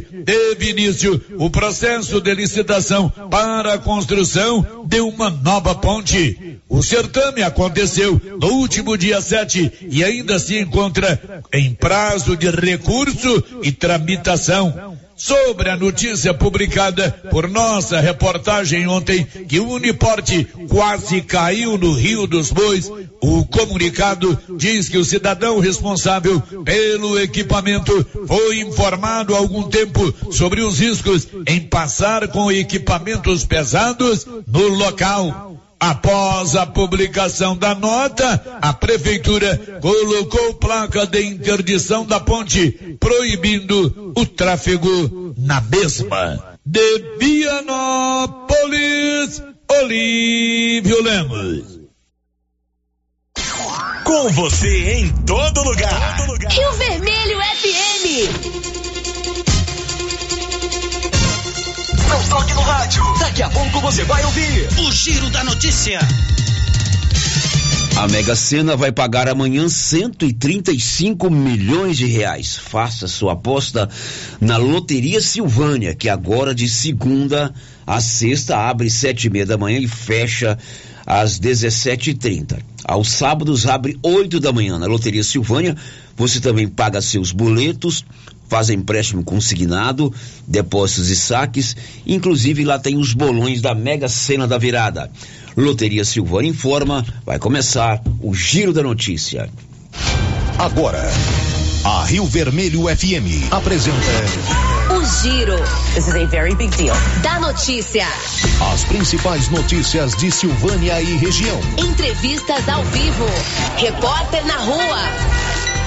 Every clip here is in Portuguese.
teve início o processo de licitação para a construção de uma nova ponte. O certame aconteceu no último dia 7 e ainda se encontra em prazo de recurso e tramitação sobre a notícia publicada por nossa reportagem ontem que o Uniporte quase caiu no Rio dos Bois. O comunicado diz que o cidadão responsável pelo equipamento foi informado há algum tempo sobre os riscos em passar com equipamentos pesados no local. Após a publicação da nota, a prefeitura colocou placa de interdição da ponte, proibindo o tráfego na mesma. De Vianópolis, Olívio Lemos. Com você em todo lugar. Rio Vermelho FM. Não toque no rádio. Daqui a pouco você vai ouvir o Giro da Notícia. A Mega Sena vai pagar amanhã 135 milhões de reais. Faça sua aposta na Loteria Silvânia, que agora de segunda a sexta abre sete e meia da manhã e fecha às 17h30. Aos sábados abre 8 da manhã na Loteria Silvânia. Você também paga seus boletos, faz empréstimo consignado, depósitos e saques, inclusive lá tem os bolões da Mega Sena da Virada. Loteria Silvânia informa, vai começar o Giro da Notícia. Agora, a Rio Vermelho FM apresenta O Giro. This is a very big deal. Da notícia. as principais notícias de Silvânia e região. Entrevistas ao vivo. Repórter na rua.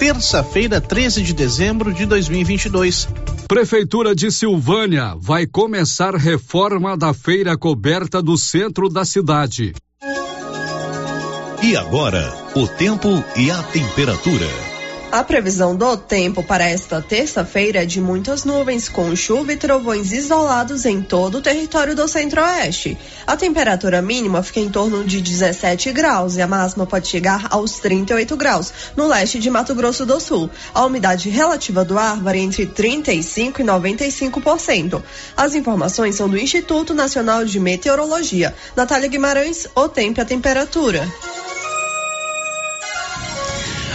Terça-feira, 13 de dezembro de 2022. Prefeitura de Silvânia vai começar reforma da feira coberta do centro da cidade. E agora, o tempo e a temperatura. A previsão do tempo para esta terça-feira é de muitas nuvens, com chuva e trovões isolados em todo o território do centro-oeste. A temperatura mínima fica em torno de 17 graus e a máxima pode chegar aos 38 graus no leste de Mato Grosso do Sul. A umidade relativa do ar varia entre 35% e 95%. As informações são do Instituto Nacional de Meteorologia. Natália Guimarães, o tempo e a temperatura.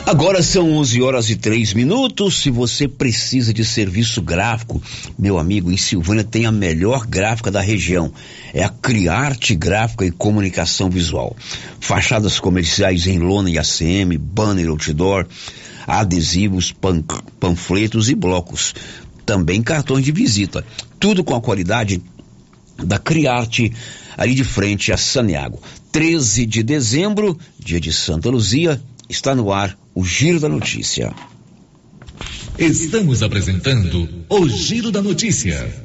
Agora são 11 horas e 3 minutos. Se você precisa de serviço gráfico, meu amigo, em Silvânia tem a melhor gráfica da região. É a Criarte Gráfica e Comunicação Visual. Fachadas comerciais em lona e ACM, banner outdoor, adesivos, pan- panfletos e blocos. Também cartões de visita. Tudo com a qualidade da Criarte, ali de frente a Saneago. 13 de dezembro, dia de Santa Luzia, está no ar o Giro da Notícia. Estamos apresentando o Giro da Notícia.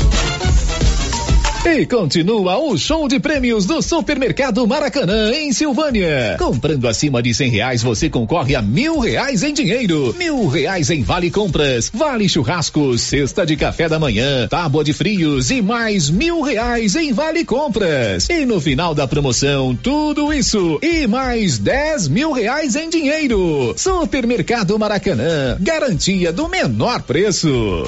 E continua o show de prêmios do Supermercado Maracanã, em Silvânia. Comprando acima de cem reais, você concorre a mil reais em dinheiro, mil reais em vale compras, vale churrascos, cesta de café da manhã, tábua de frios e mais mil reais em vale compras. E no final da promoção, tudo isso e mais dez mil reais em dinheiro. Supermercado Maracanã, garantia do menor preço.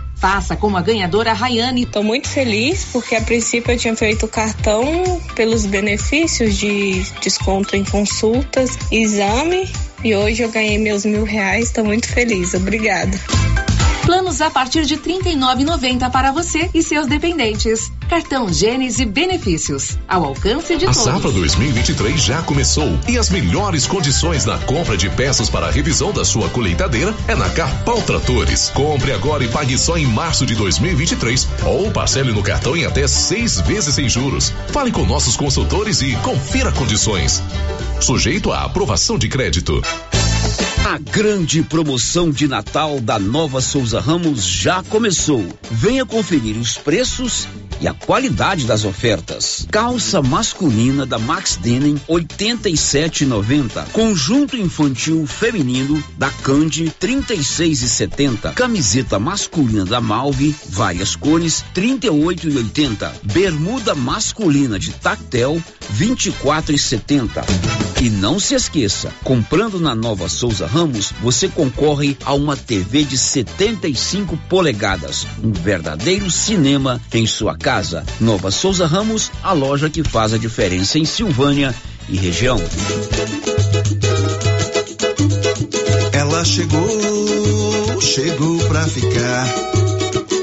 Faça como a ganhadora Rayane. Estou muito feliz porque a princípio eu tinha feito o cartão pelos benefícios de desconto em consultas, exame e hoje eu ganhei meus mil reais. Estou muito feliz. Obrigada. Planos a partir de R$ 39,90 para você e seus dependentes. Cartão Gênese Benefícios. Ao alcance de a todos. A safra 2023 já começou e as melhores condições na compra de peças para a revisão da sua colheitadeira é na Carpal Tratores. Compre agora e pague só em março de 2023 ou parcele no cartão em até seis vezes sem juros. Fale com nossos consultores e confira condições. Sujeito à aprovação de crédito. A grande promoção de Natal da Nova Souza Ramos já começou. Venha conferir os preços e a qualidade das ofertas. Calça masculina da Max Denim 87,90. Conjunto infantil feminino da Candy 36,70. Camiseta masculina da Malve, várias cores 38,80. Bermuda masculina de Tactel 24,70. E não se esqueça, comprando na Nova Souza Ramos, você concorre a uma TV de 75 polegadas, um verdadeiro cinema em sua casa. Nova Souza Ramos, a loja que faz a diferença em Silvânia e região. Ela chegou, chegou pra ficar.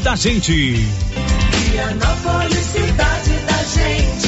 da gente. Vianópolis, cidade da gente.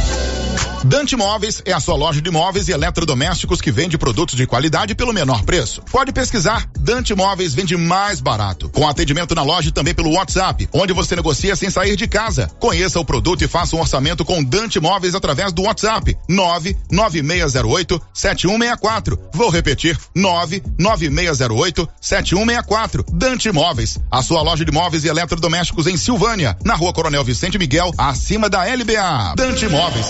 Dante Móveis é a sua loja de móveis e eletrodomésticos que vende produtos de qualidade pelo menor preço. Pode pesquisar, Dante Móveis vende mais barato. Com atendimento na loja também pelo WhatsApp, onde você negocia sem sair de casa. Conheça o produto e faça um orçamento com Dante Móveis através do WhatsApp 99608 7164. Vou repetir, 99608 7164. Dante Móveis, a sua loja de móveis e eletrodomésticos em Silvânia, na rua Coronel Vicente Miguel, acima da LBA. Dante Móveis.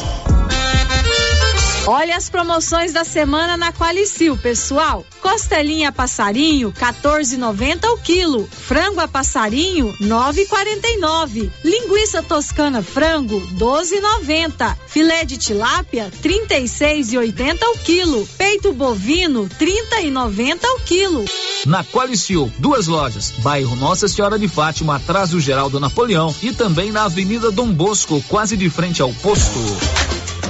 Olha as promoções da semana na Qualicil, pessoal. Costelinha passarinho, 14,90 o quilo. Frango a passarinho, 9,49. Linguiça toscana frango, 12,90. Filé de tilápia, 36,80 o quilo. Peito bovino, 30,90 o quilo. Na Qualicil, duas lojas. Bairro Nossa Senhora de Fátima, atrás do Geraldo Napoleão e também na Avenida Dom Bosco, quase de frente ao posto.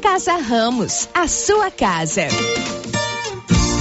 Casa Ramos, a sua casa.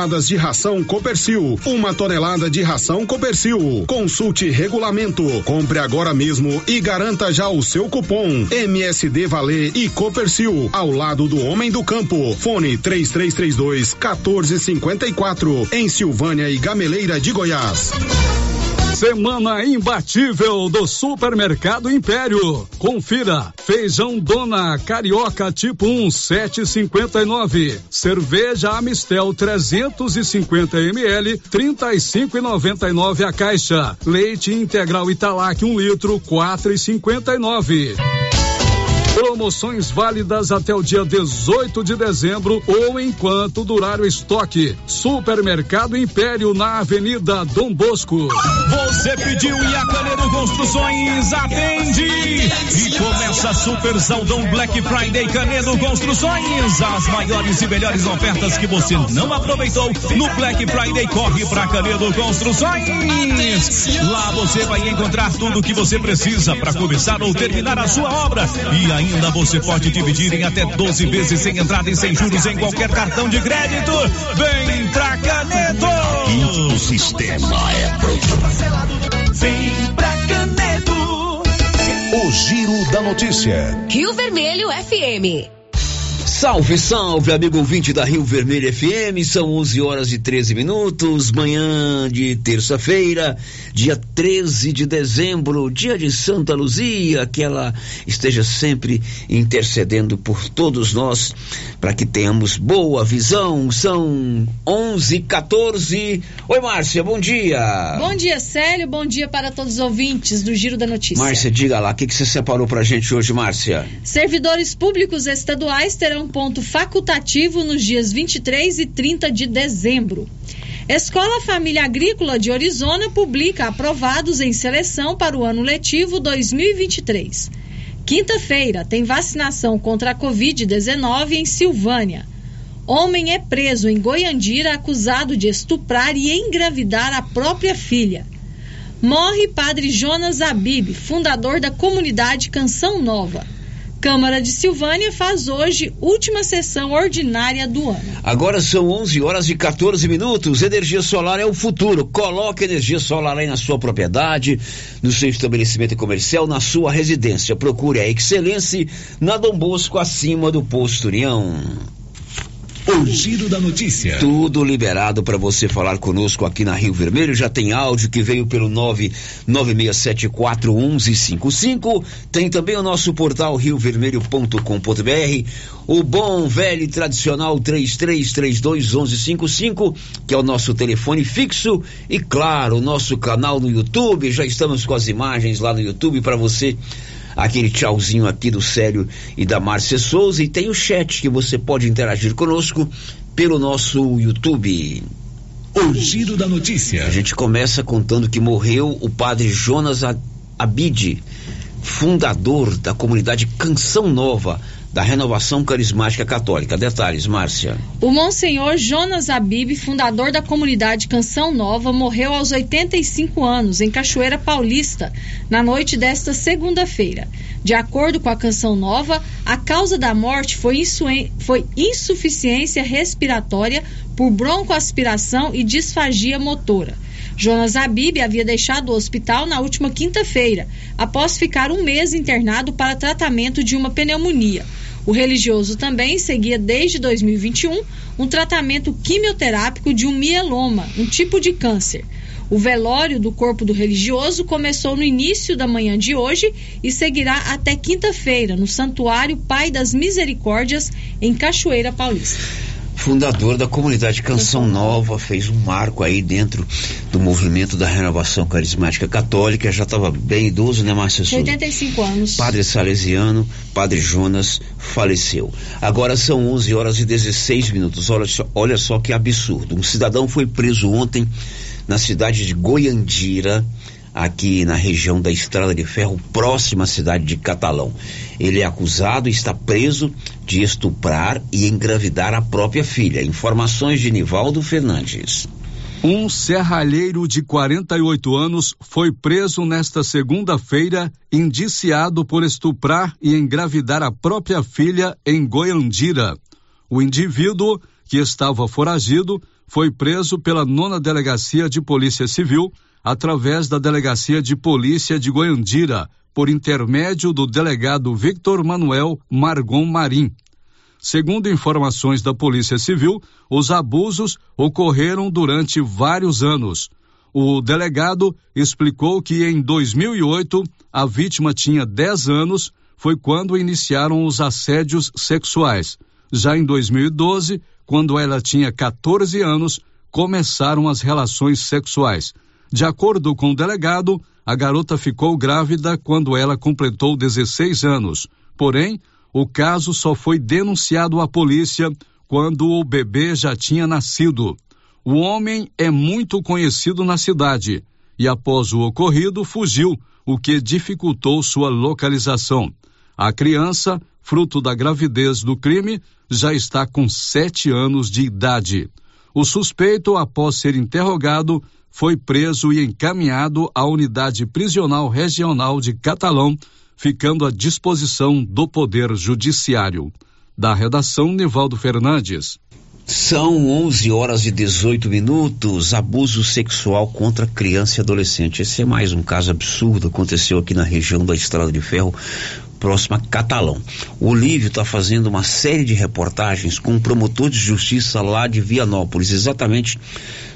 de ração Copercil, uma tonelada de ração Copercil. Consulte regulamento, compre agora mesmo e garanta já o seu cupom MSD Valer e Copercil ao lado do homem do campo. Fone 3332 1454 em Silvânia e Gameleira de Goiás. Semana imbatível do Supermercado Império. Confira: feijão Dona Carioca tipo 1 7,59. Cerveja Amistel 350 ml 35,99 a caixa. Leite integral Italac 1 um litro 4,59. Promoções válidas até o dia 18 de dezembro ou enquanto durar o estoque. Supermercado Império na Avenida Dom Bosco. Você pediu e a Canedo Construções atende. E começa a Super Saldão Black Friday Canedo Construções. As maiores e melhores ofertas que você não aproveitou no Black Friday corre para Canedo Construções. Lá você vai encontrar tudo o que você precisa para começar ou terminar a sua obra. E ainda Ainda você pode dividir em até 12 vezes sem entrada e sem juros em qualquer cartão de crédito. Vem pra Canedo! O sistema é pronto. Vem pra Canedo! O Giro da Notícia. Rio Vermelho FM. Salve, salve, amigo ouvinte da Rio Vermelho FM. São 11 horas e 13 minutos, manhã de terça-feira, dia 13 de dezembro, dia de Santa Luzia. Que ela esteja sempre intercedendo por todos nós para que tenhamos boa visão. São 11 e 14. Oi, Márcia, bom dia. Bom dia, Célio. Bom dia para todos os ouvintes do Giro da Notícia. Márcia, diga lá, o que, que você separou pra gente hoje, Márcia? Servidores públicos estaduais terão ponto facultativo nos dias 23 e 30 de dezembro. Escola Família Agrícola de Orizona publica aprovados em seleção para o ano letivo 2023. Quinta-feira tem vacinação contra a Covid-19 em Silvânia. Homem é preso em Goiandira acusado de estuprar e engravidar a própria filha. Morre padre Jonas Abib, fundador da comunidade Canção Nova. Câmara de Silvânia faz hoje última sessão ordinária do ano. Agora são 11 horas e 14 minutos. Energia solar é o futuro. Coloque energia solar aí na sua propriedade, no seu estabelecimento comercial, na sua residência. Procure a excelência na Dom Bosco, acima do Posto União. O giro da notícia. Tudo liberado para você falar conosco aqui na Rio Vermelho. Já tem áudio que veio pelo 996741155. Tem também o nosso portal riovermelho.com.br. O bom, velho e tradicional 33321155, que é o nosso telefone fixo. E claro, o nosso canal no YouTube. Já estamos com as imagens lá no YouTube para você aquele tchauzinho aqui do Célio e da Márcia Souza e tem o chat que você pode interagir conosco pelo nosso YouTube. O giro da notícia. A gente começa contando que morreu o padre Jonas Abide, fundador da comunidade Canção Nova, da Renovação Carismática Católica. Detalhes, Márcia. O Monsenhor Jonas Abib, fundador da comunidade Canção Nova, morreu aos 85 anos, em Cachoeira Paulista, na noite desta segunda-feira. De acordo com a Canção Nova, a causa da morte foi, foi insuficiência respiratória por broncoaspiração e disfagia motora. Jonas Abib havia deixado o hospital na última quinta-feira, após ficar um mês internado para tratamento de uma pneumonia. O religioso também seguia desde 2021 um tratamento quimioterápico de um mieloma, um tipo de câncer. O velório do corpo do religioso começou no início da manhã de hoje e seguirá até quinta-feira no Santuário Pai das Misericórdias, em Cachoeira Paulista fundador da comunidade Canção Nova, fez um marco aí dentro do movimento da renovação carismática católica, já estava bem idoso, né, Márcia Souza? 85 anos. Padre Salesiano, Padre Jonas, faleceu. Agora são 11 horas e 16 minutos, olha só, olha só que absurdo. Um cidadão foi preso ontem na cidade de Goiandira, aqui na região da Estrada de Ferro, próxima à cidade de Catalão. Ele é acusado e está preso de estuprar e engravidar a própria filha. Informações de Nivaldo Fernandes. Um serralheiro de 48 anos foi preso nesta segunda-feira, indiciado por estuprar e engravidar a própria filha em Goiandira. O indivíduo, que estava foragido, foi preso pela nona delegacia de Polícia Civil através da Delegacia de Polícia de Goiandira, por intermédio do delegado Victor Manuel Margon Marim. Segundo informações da Polícia Civil, os abusos ocorreram durante vários anos. O delegado explicou que em 2008 a vítima tinha 10 anos, foi quando iniciaram os assédios sexuais. Já em 2012, quando ela tinha 14 anos, começaram as relações sexuais. De acordo com o delegado, a garota ficou grávida quando ela completou 16 anos. Porém, o caso só foi denunciado à polícia quando o bebê já tinha nascido. O homem é muito conhecido na cidade e, após o ocorrido, fugiu, o que dificultou sua localização. A criança, fruto da gravidez do crime, já está com sete anos de idade. O suspeito, após ser interrogado, foi preso e encaminhado à unidade prisional regional de Catalão, ficando à disposição do Poder Judiciário. Da redação, Nivaldo Fernandes. São 11 horas e 18 minutos. Abuso sexual contra criança e adolescente. Esse é mais um caso absurdo. Aconteceu aqui na região da Estrada de Ferro, próxima Catalão. O Olívio está fazendo uma série de reportagens com um promotor de justiça lá de Vianópolis, exatamente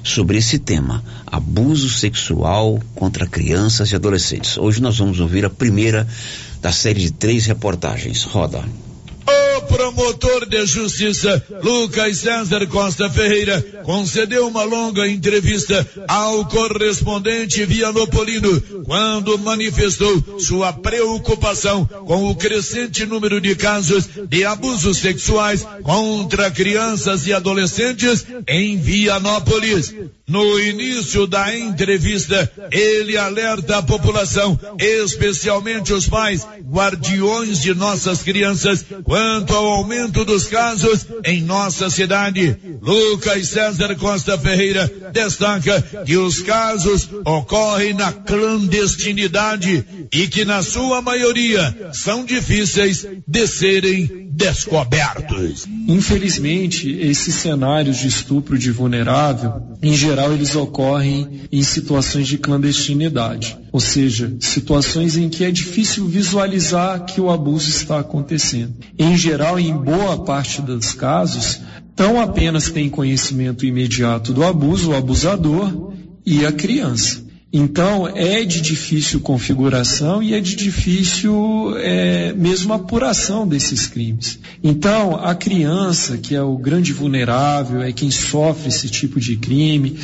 sobre esse tema: abuso sexual contra crianças e adolescentes. Hoje nós vamos ouvir a primeira da série de três reportagens. Roda promotor de justiça Lucas César Costa Ferreira concedeu uma longa entrevista ao correspondente Vianopolino quando manifestou sua preocupação com o crescente número de casos de abusos sexuais contra crianças e adolescentes em Vianópolis. No início da entrevista, ele alerta a população, especialmente os pais, guardiões de nossas crianças, quanto ao aumento dos casos em nossa cidade. Lucas César Costa Ferreira destaca que os casos ocorrem na clandestinidade e que na sua maioria são difíceis de serem descobertos. Infelizmente, esses cenários de estupro de vulnerável, em geral, eles ocorrem em situações de clandestinidade, ou seja, situações em que é difícil visualizar que o abuso está acontecendo. Em geral, em boa parte dos casos, tão apenas tem conhecimento imediato do abuso, o abusador e a criança. Então, é de difícil configuração e é de difícil é, mesmo apuração desses crimes. Então, a criança, que é o grande vulnerável, é quem sofre esse tipo de crime,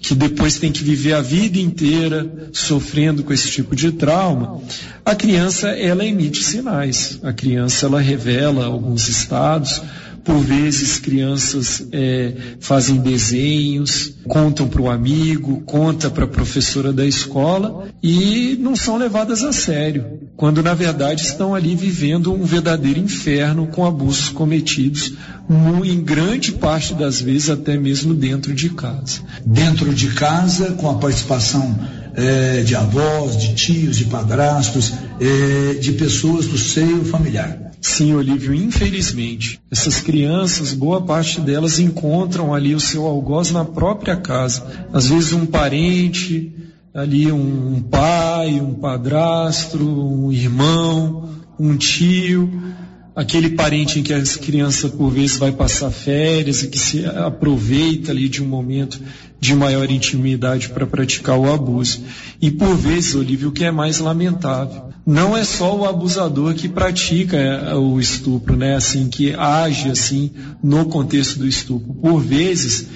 que depois tem que viver a vida inteira sofrendo com esse tipo de trauma, a criança, ela emite sinais. A criança, ela revela alguns estados, por vezes, crianças é, fazem desenhos, contam para o amigo, conta para a professora da escola e não são levadas a sério, quando na verdade estão ali vivendo um verdadeiro inferno com abusos cometidos, em grande parte das vezes até mesmo dentro de casa. Dentro de casa, com a participação é, de avós, de tios, de padrastos, é, de pessoas do seio familiar. Sim, Olívio, infelizmente, essas crianças, boa parte delas encontram ali o seu algoz na própria casa. Às vezes um parente, ali um pai, um padrasto, um irmão, um tio, aquele parente em que a criança por vezes vai passar férias e que se aproveita ali de um momento de maior intimidade para praticar o abuso. E por vezes, Olívio, o que é mais lamentável, não é só o abusador que pratica é, o estupro, né, assim, que age assim no contexto do estupro. Por vezes,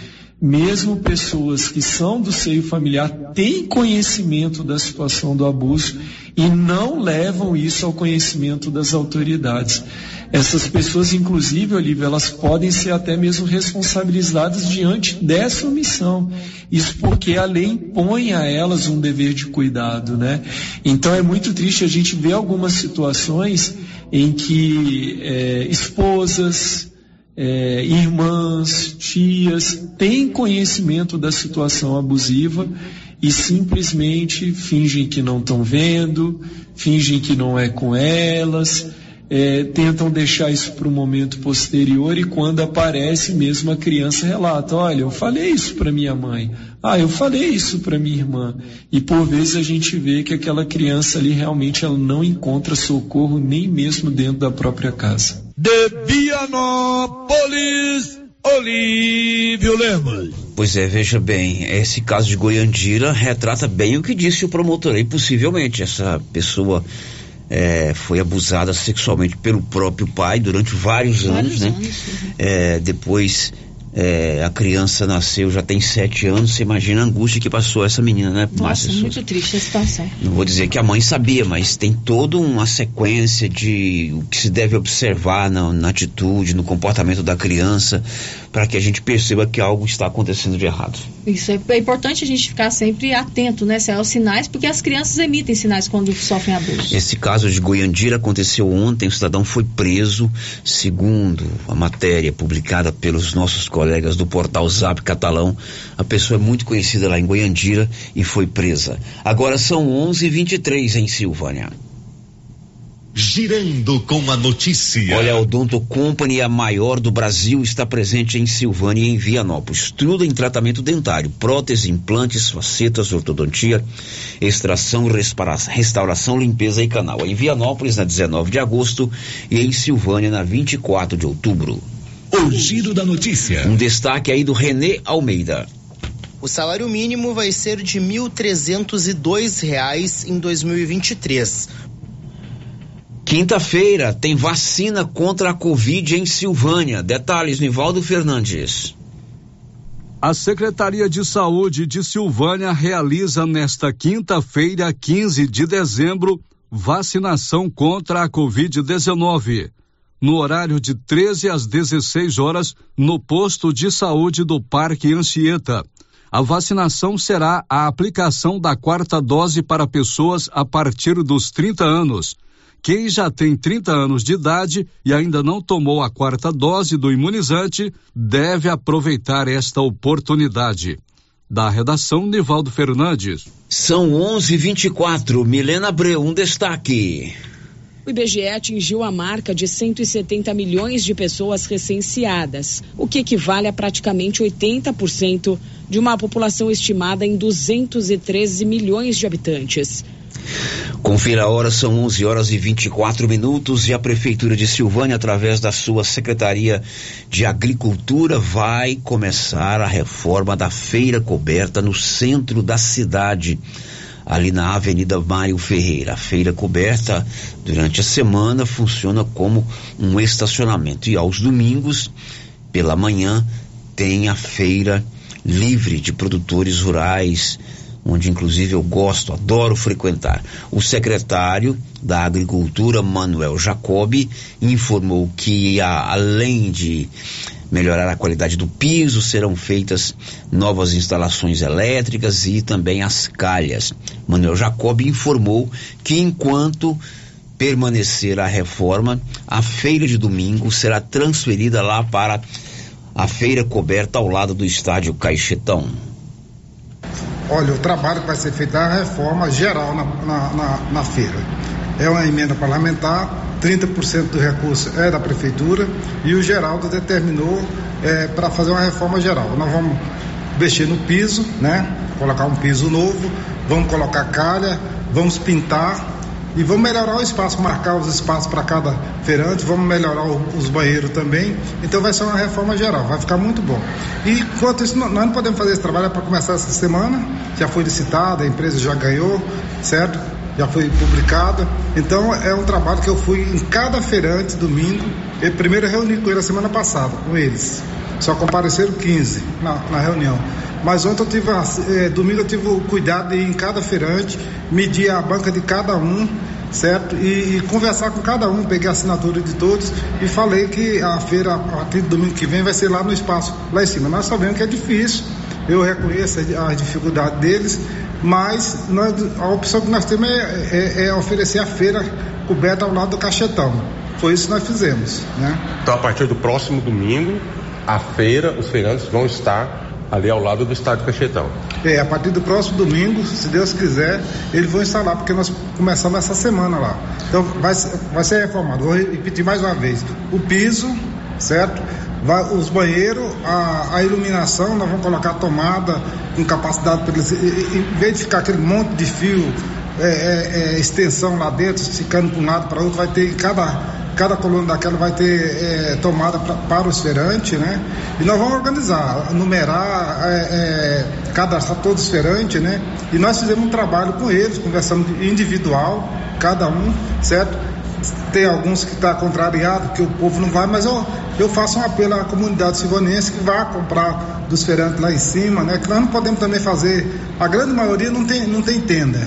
mesmo pessoas que são do seio familiar têm conhecimento da situação do abuso e não levam isso ao conhecimento das autoridades. Essas pessoas, inclusive, Olivia, elas podem ser até mesmo responsabilizadas diante dessa omissão. Isso porque a lei impõe a elas um dever de cuidado, né? Então é muito triste a gente ver algumas situações em que é, esposas, é, irmãs, tias, têm conhecimento da situação abusiva e simplesmente fingem que não estão vendo, fingem que não é com elas, é, tentam deixar isso para o momento posterior e quando aparece mesmo a criança relata, olha, eu falei isso para minha mãe, ah, eu falei isso para minha irmã. E por vezes a gente vê que aquela criança ali realmente ela não encontra socorro nem mesmo dentro da própria casa. De Vianópolis, Olívio Lemos. Pois é, veja bem, esse caso de Goiandira retrata bem o que disse o promotor aí, possivelmente essa pessoa é, foi abusada sexualmente pelo próprio pai durante vários, vários anos, né? Anos, é, depois é, a criança nasceu, já tem sete anos, você imagina a angústia que passou essa menina, né? Nossa, Márcia muito triste a situação. Não vou dizer que a mãe sabia, mas tem toda uma sequência de o que se deve observar na, na atitude, no comportamento da criança, para que a gente perceba que algo está acontecendo de errado. Isso é, é importante a gente ficar sempre atento, né, aos sinais, porque as crianças emitem sinais quando sofrem abuso. Esse caso de Goiandira aconteceu ontem, o cidadão foi preso, segundo a matéria publicada pelos nossos colegas do portal Zap Catalão. A pessoa é muito conhecida lá em Goiandira e foi presa. Agora são 11:23 em Silvânia. Girando com a notícia. Olha, a Odonto Company, a maior do Brasil, está presente em Silvânia e em Vianópolis. Tudo em tratamento dentário, prótese, implantes, facetas, ortodontia, extração, restauração, limpeza e canal. Em Vianópolis, na 19 de agosto e em Silvânia, na 24 de outubro. O giro da notícia. Um destaque aí do Renê Almeida. O salário mínimo vai ser de R$ 1.302 em 2023. Quinta-feira tem vacina contra a Covid em Silvânia. Detalhes, Nivaldo Fernandes. A Secretaria de Saúde de Silvânia realiza nesta quinta-feira, 15 de dezembro, vacinação contra a Covid-19. No horário de 13 às 16 horas, no posto de saúde do Parque Anchieta. A vacinação será a aplicação da quarta dose para pessoas a partir dos 30 anos. Quem já tem 30 anos de idade e ainda não tomou a quarta dose do imunizante deve aproveitar esta oportunidade. Da redação, Nivaldo Fernandes. São 11:24. Milena Abreu, um destaque. O IBGE atingiu a marca de 170 milhões de pessoas recenseadas, o que equivale a praticamente 80% de uma população estimada em 213 milhões de habitantes. Confira a hora, são 11 horas e 24 minutos e a Prefeitura de Silvânia, através da sua Secretaria de Agricultura, vai começar a reforma da feira coberta no centro da cidade ali na Avenida Mário Ferreira. A feira coberta durante a semana funciona como um estacionamento e aos domingos, pela manhã, tem a feira livre de produtores rurais, onde inclusive eu gosto, adoro frequentar. O secretário da Agricultura, Manuel Jacobi, informou que além de melhorar a qualidade do piso, serão feitas novas instalações elétricas e também as calhas. Manuel Jacob informou que enquanto permanecer a reforma, a feira de domingo será transferida lá para a feira coberta ao lado do estádio Caixetão. Olha, o trabalho que vai ser feito é a reforma geral na, na, na, na feira. É uma emenda parlamentar 30% do recurso é da prefeitura e o Geraldo determinou é, para fazer uma reforma geral. Nós vamos mexer no piso, né? Colocar um piso novo, vamos colocar calha, vamos pintar e vamos melhorar o espaço, marcar os espaços para cada feirante, vamos melhorar os banheiros também. Então vai ser uma reforma geral, vai ficar muito bom. E enquanto isso, nós não podemos fazer esse trabalho é para começar essa semana, já foi licitada, a empresa já ganhou, certo? Já foi publicada. Então é um trabalho que eu fui em cada feirante domingo. Eu primeiro reuni com eles semana passada, com eles. Só compareceram 15 na, na reunião. Mas ontem eu tive, é, domingo eu tive o cuidado de ir em cada feirante, medir a banca de cada um, certo? E, e, conversar com cada um, peguei a assinatura de todos e falei que a feira, a partir do domingo que vem, vai ser lá no espaço, lá em cima. Nós sabemos que é difícil, eu reconheço a dificuldade deles, mas nós, a opção que nós temos é, é, é, oferecer a feira coberta ao lado do cachetão. Foi isso que nós fizemos. Né? Então, a partir do próximo domingo, a feira, os feirantes vão estar ali ao lado do estádio Cachetão. É, a partir do próximo domingo, se Deus quiser, eles vão instalar, porque nós começamos essa semana lá. Então vai, vai ser reformado. Vou repetir mais uma vez. O piso, certo? Os banheiros, a, a, iluminação, nós vamos colocar tomada com capacidade para eles, em vez de ficar aquele monte de fio, é, é, é, extensão lá dentro, ficando para um lado para outro, vai ter cada cada coluna daquela vai ter é, tomada pra, para o esferante, né? E nós vamos organizar, numerar, é, é, cadastrar todos os esferantes, né? E nós fizemos um trabalho com eles, conversamos individual, cada um, certo? Tem alguns que está contrariado, que o povo não vai, mas eu, eu faço um apelo à comunidade silvanense que vá comprar dos feirantes lá em cima, né? Que nós não podemos também fazer, a grande maioria não tem, não tem tenda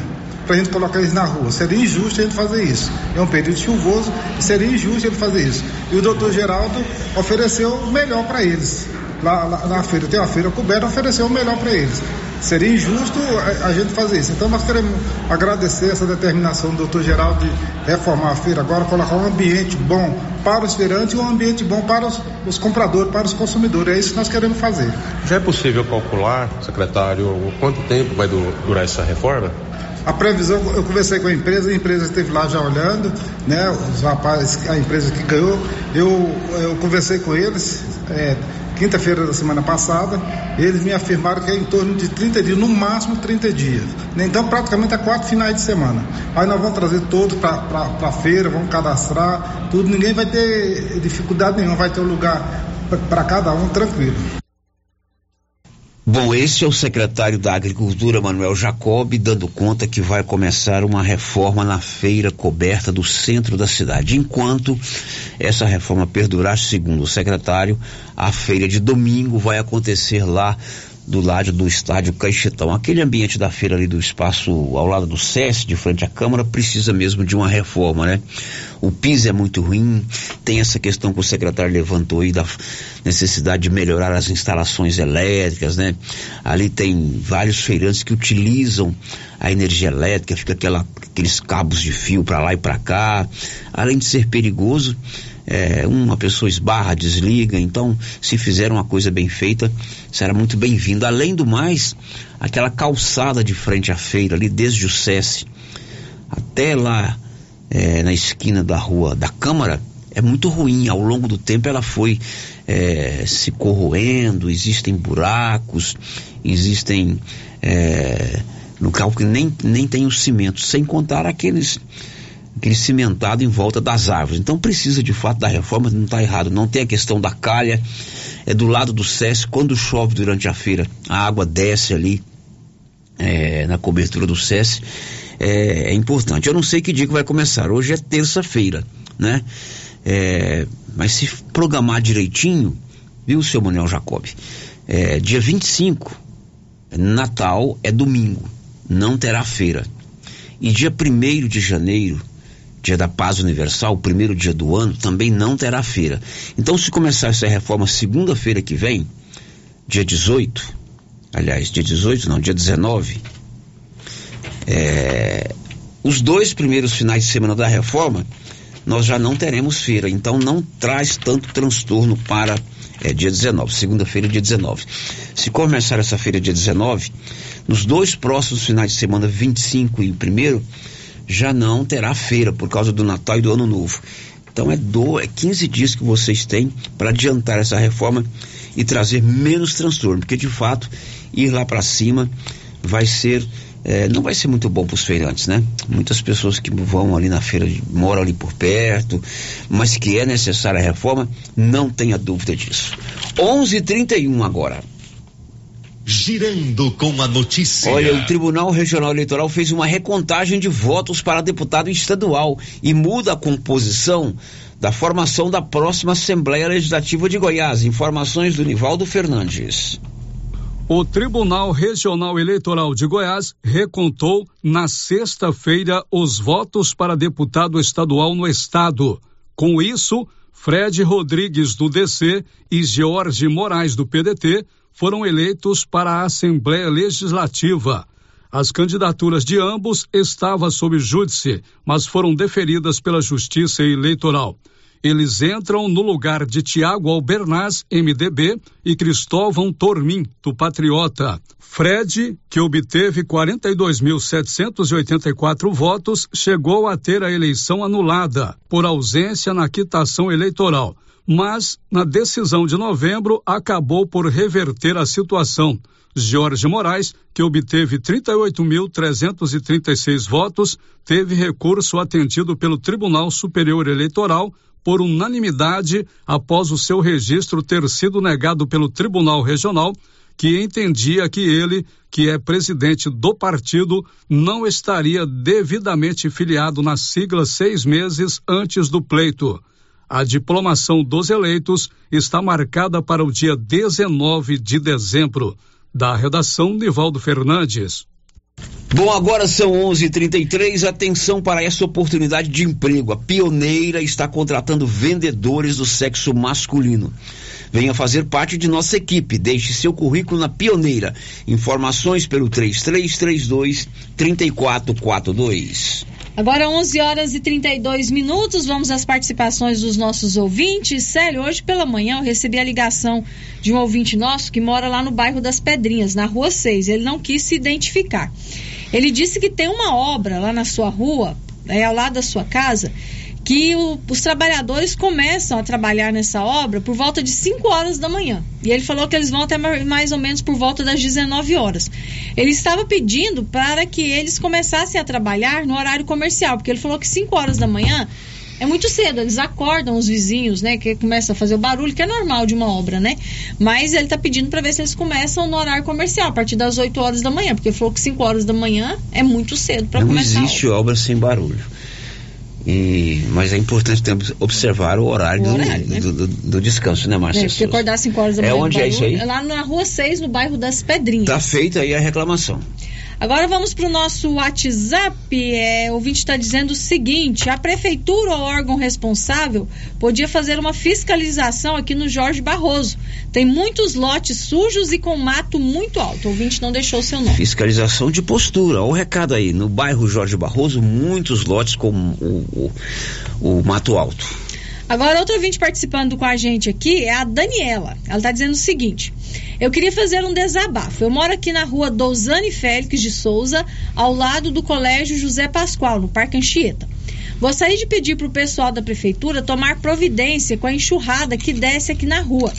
para a gente colocar eles na rua. Seria injusto a gente fazer isso. É um período chuvoso seria injusto ele fazer isso. E o doutor Geraldo ofereceu o melhor para eles. Lá, lá, na feira, tem uma feira coberta, ofereceu o melhor para eles. Seria injusto a, a, gente fazer isso. Então nós queremos agradecer essa determinação do doutor Geraldo de reformar a feira agora, colocar um ambiente bom para os feirantes e um ambiente bom para os, os compradores, para os consumidores. É isso que nós queremos fazer. Já é possível calcular, secretário, quanto tempo vai durar essa reforma? A previsão, eu conversei com a empresa, a empresa esteve lá já olhando, né? Os rapazes, a empresa que ganhou, eu, eu conversei com eles, é, quinta-feira da semana passada, eles me afirmaram que é em torno de 30 dias, no máximo 30 dias. Então, praticamente é quatro finais de semana. Aí nós vamos trazer todos para a feira, vamos cadastrar, tudo. Ninguém vai ter dificuldade nenhuma, vai ter um lugar para cada um tranquilo. Bom, esse é o secretário da Agricultura, Manuel Jacob, dando conta que vai começar uma reforma na feira coberta do centro da cidade. Enquanto essa reforma perdurar, segundo o secretário, a feira de domingo vai acontecer lá do lado do estádio Caixetão. Aquele ambiente da feira ali do espaço ao lado do SES, de frente à Câmara, precisa mesmo de uma reforma, né? O piso é muito ruim, tem essa questão que o secretário levantou aí da necessidade de melhorar as instalações elétricas, né? Ali tem vários feirantes que utilizam a energia elétrica, fica aquela, aqueles cabos de fio para lá e para cá. Além de ser perigoso, é, uma pessoa esbarra, desliga, então se fizer uma coisa bem feita, será muito bem-vindo. Além do mais, aquela calçada de frente à feira, ali desde o SESI até lá é, na esquina da rua da Câmara, é muito ruim. Ao longo do tempo ela foi é, se corroendo, existem buracos, existem é, local que nem, nem tem o cimento, sem contar aqueles aquele cimentado em volta das árvores. Então precisa de fato da reforma, não está errado. Não tem a questão da calha, é do lado do SESC, quando chove durante a feira, a água desce ali é, na cobertura do SESC. É, é, importante. Eu não sei que dia que vai começar. Hoje é terça-feira, né? É, mas se programar direitinho, viu, seu Manuel Jacob? É, dia 25, Natal é domingo, não terá feira. E dia 1 de janeiro, dia da paz universal, o primeiro dia do ano, também não terá feira. Então, se começar essa reforma segunda-feira que vem, dia 18, aliás, dia 18 não, dia 19, é, os dois primeiros finais de semana da reforma, nós já não teremos feira. Então, não traz tanto transtorno para é, dia 19, segunda-feira, dia 19. Se começar essa feira dia 19, nos dois próximos finais de semana, 25 e 1 já não terá feira por causa do Natal e do Ano Novo. Então é, do, é 15 dias que vocês têm para adiantar essa reforma e trazer menos transtorno, porque de fato ir lá para cima vai ser é, não vai ser muito bom para os feirantes, né? Muitas pessoas que vão ali na feira moram ali por perto, mas que é necessária a reforma, não tenha dúvida disso. 11:31 agora. Girando com a notícia. Olha, o Tribunal Regional Eleitoral fez uma recontagem de votos para deputado estadual e muda a composição da formação da próxima Assembleia Legislativa de Goiás. Informações do Nivaldo Fernandes. O Tribunal Regional Eleitoral de Goiás recontou na sexta-feira os votos para deputado estadual no estado. Com isso, Fred Rodrigues do DC e George Moraes do PDT foram eleitos para a Assembleia Legislativa. As candidaturas de ambos estavam sob júdice, mas foram deferidas pela Justiça Eleitoral. Eles entram no lugar de Tiago Albernaz, MDB, e Cristóvão Tormin, do Patriota. Fred, que obteve 42.784 votos, chegou a ter a eleição anulada por ausência na quitação eleitoral mas na decisão de novembro acabou por reverter a situação. Jorge Moraes, que obteve 38.336 votos, teve recurso atendido pelo Tribunal Superior Eleitoral por unanimidade após o seu registro ter sido negado pelo Tribunal Regional, que entendia que ele, que é presidente do partido, não estaria devidamente filiado na sigla seis meses antes do pleito. A diplomação dos eleitos está marcada para o dia 19 de dezembro. Da redação, Nivaldo Fernandes. Bom, agora são 11:33. Atenção para essa oportunidade de emprego. A Pioneira está contratando vendedores do sexo masculino. Venha fazer parte de nossa equipe. Deixe seu currículo na Pioneira. Informações pelo 3332 3442. Agora 11 horas e 32 minutos, vamos às participações dos nossos ouvintes. Célio, hoje pela manhã eu recebi a ligação de um ouvinte nosso que mora lá no bairro das Pedrinhas, na rua 6. Ele não quis se identificar. Ele disse que tem uma obra lá na sua rua, é ao lado da sua casa, que o, os trabalhadores começam a trabalhar nessa obra por volta de 5 horas da manhã. E ele falou que eles vão até mais ou menos por volta das 19 horas. Ele estava pedindo para que eles começassem a trabalhar no horário comercial, porque ele falou que 5 horas da manhã é muito cedo, eles acordam os vizinhos, né? Que começa a fazer o barulho, que é normal de uma obra, né? Mas ele está pedindo para ver se eles começam no horário comercial, a partir das 8 horas da manhã, porque ele falou que 5 horas da manhã é muito cedo para começar. Não existe obra sem barulho. E, mas é importante observar o horário, O horário, do, né? do, do- do descanso, né, Márcia? É, porque acordar às 5 horas da É manhã. no onde é isso aí? Lá na rua 6, no bairro das Pedrinhas. Tá feita aí a reclamação. Agora vamos para o nosso WhatsApp. É, o ouvinte está dizendo o seguinte: a prefeitura ou órgão responsável podia fazer uma fiscalização aqui no Jorge Barroso. Tem muitos lotes sujos e com mato muito alto. O ouvinte não deixou seu nome. Fiscalização de postura. Olha o recado aí. No bairro Jorge Barroso, muitos lotes com o, o, o mato alto. Agora, outro ouvinte participando com a gente aqui é a Daniela. Ela está dizendo o seguinte: eu queria fazer um desabafo. Eu moro aqui na rua Douzane Félix de Souza, ao lado do Colégio José Pascoal, no Parque Anchieta. Gostaria de pedir para o pessoal da prefeitura tomar providência com a enxurrada que desce aqui na rua.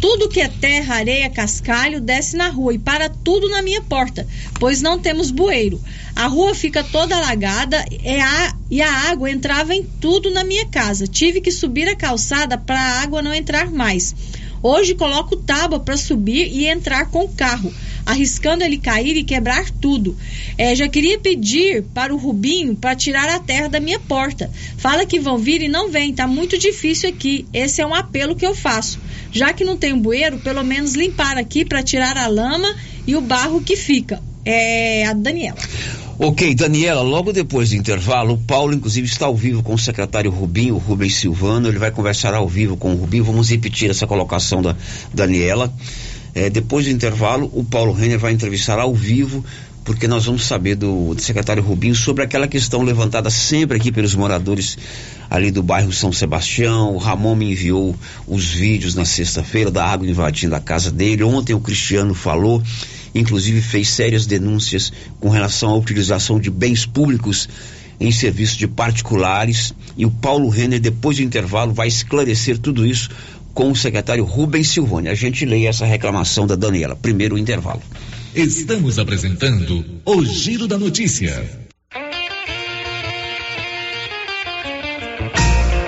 Tudo que é terra, areia, cascalho desce na rua e para tudo na minha porta, pois não temos bueiro. A rua fica toda alagada e a, e a água entrava em tudo na minha casa. Tive que subir a calçada para a água não entrar mais. Hoje coloco tábua para subir e entrar com o carro, arriscando ele cair e quebrar tudo. É, já queria pedir para o Rubinho para tirar a terra da minha porta. Fala que vão vir e não vem, tá muito difícil aqui. Esse é um apelo que eu faço. Já que não tem um bueiro, pelo menos limpar aqui para tirar a lama e o barro que fica. É a Daniela. Ok, Daniela, logo depois do intervalo, o Paulo, inclusive, está ao vivo com o secretário Rubinho, o Rubens Silvano. Ele vai conversar ao vivo com o Rubinho. Vamos repetir essa colocação da Daniela. É, depois do intervalo, o Paulo Renner vai entrevistar ao vivo, porque nós vamos saber do, do secretário Rubinho sobre aquela questão levantada sempre aqui pelos moradores ali do bairro São Sebastião. O Ramon me enviou os vídeos na sexta-feira da água invadindo a casa dele. Ontem o Cristiano falou inclusive fez sérias denúncias com relação à utilização de bens públicos em serviços de particulares e o Paulo Renner, depois do intervalo, vai esclarecer tudo isso com o secretário Rubens Silvani. A gente lê essa reclamação da Daniela. Primeiro intervalo. Estamos apresentando o Giro da Notícia.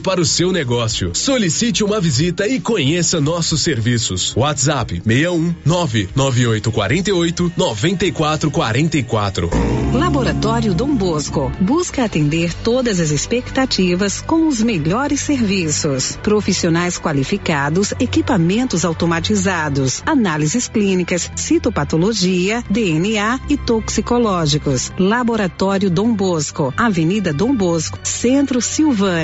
para o seu negócio. Solicite uma visita e conheça nossos serviços. WhatsApp 61 99848 9444. Laboratório Dom Bosco busca atender todas as expectativas com os melhores serviços. Profissionais qualificados, equipamentos automatizados, análises clínicas, citopatologia, DNA e toxicológicos. Laboratório Dom Bosco, Avenida Dom Bosco, Centro Silvânia.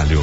trabalho.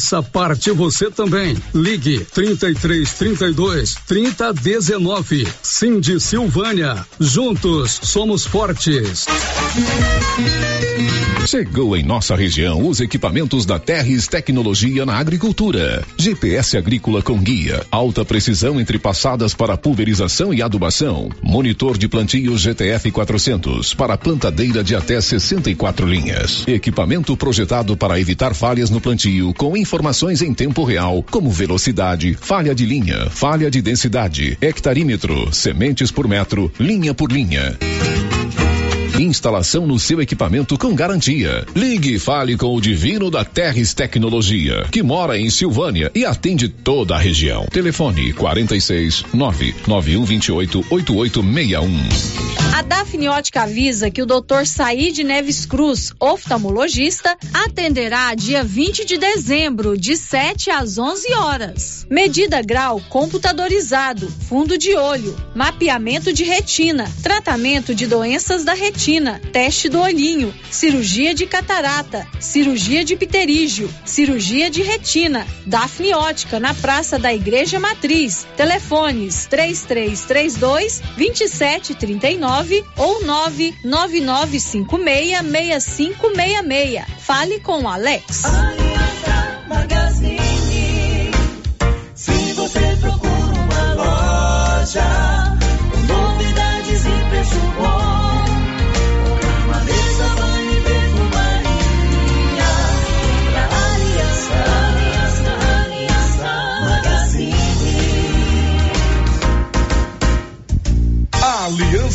Faça parte você também. Ligue 33 32 30 19. Cindy Silvânia. Juntos somos fortes. Chegou em nossa região os equipamentos da Terres Tecnologia na Agricultura. GPS agrícola com guia, alta precisão entre passadas para pulverização e adubação. Monitor de plantio GTF 400 para plantadeira de até 64 linhas. Equipamento projetado para evitar falhas no plantio com informações em tempo real, como velocidade, falha de linha, falha de densidade, hectarímetro, sementes por metro, linha por linha. Instalação no seu equipamento com garantia. Ligue e fale com o Divino da Terres Tecnologia, que mora em Silvânia e atende toda a região. Telefone 46 99128 8861. A Dafniótica avisa que o Dr. Said Neves Cruz, oftalmologista, atenderá dia 20 de dezembro, de 7 às 11 horas. Medida grau computadorizado, fundo de olho, mapeamento de retina, tratamento de doenças da retina, teste do olhinho, cirurgia de catarata, cirurgia de pterígio, cirurgia de retina. Dafniótica na Praça da Igreja Matriz. Telefones 3332 2739 nove ou nove nove nove cinco meia meia cinco meia meia. Fale com Alex. Aliança Magazine.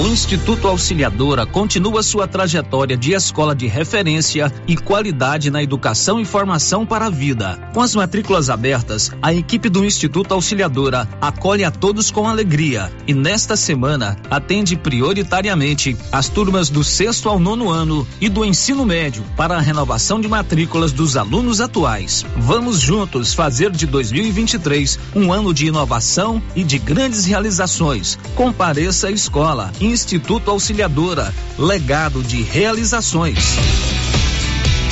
O Instituto Auxiliadora continua sua trajetória de escola de referência e qualidade na educação e formação para a vida. Com as matrículas abertas, a equipe do Instituto Auxiliadora acolhe a todos com alegria e nesta semana atende prioritariamente as turmas do sexto ao nono ano e do ensino médio para a renovação de matrículas dos alunos atuais. Vamos juntos fazer de 2023 um ano de inovação e de grandes realizações. Compareça à escola. Instituto Auxiliadora, legado de realizações.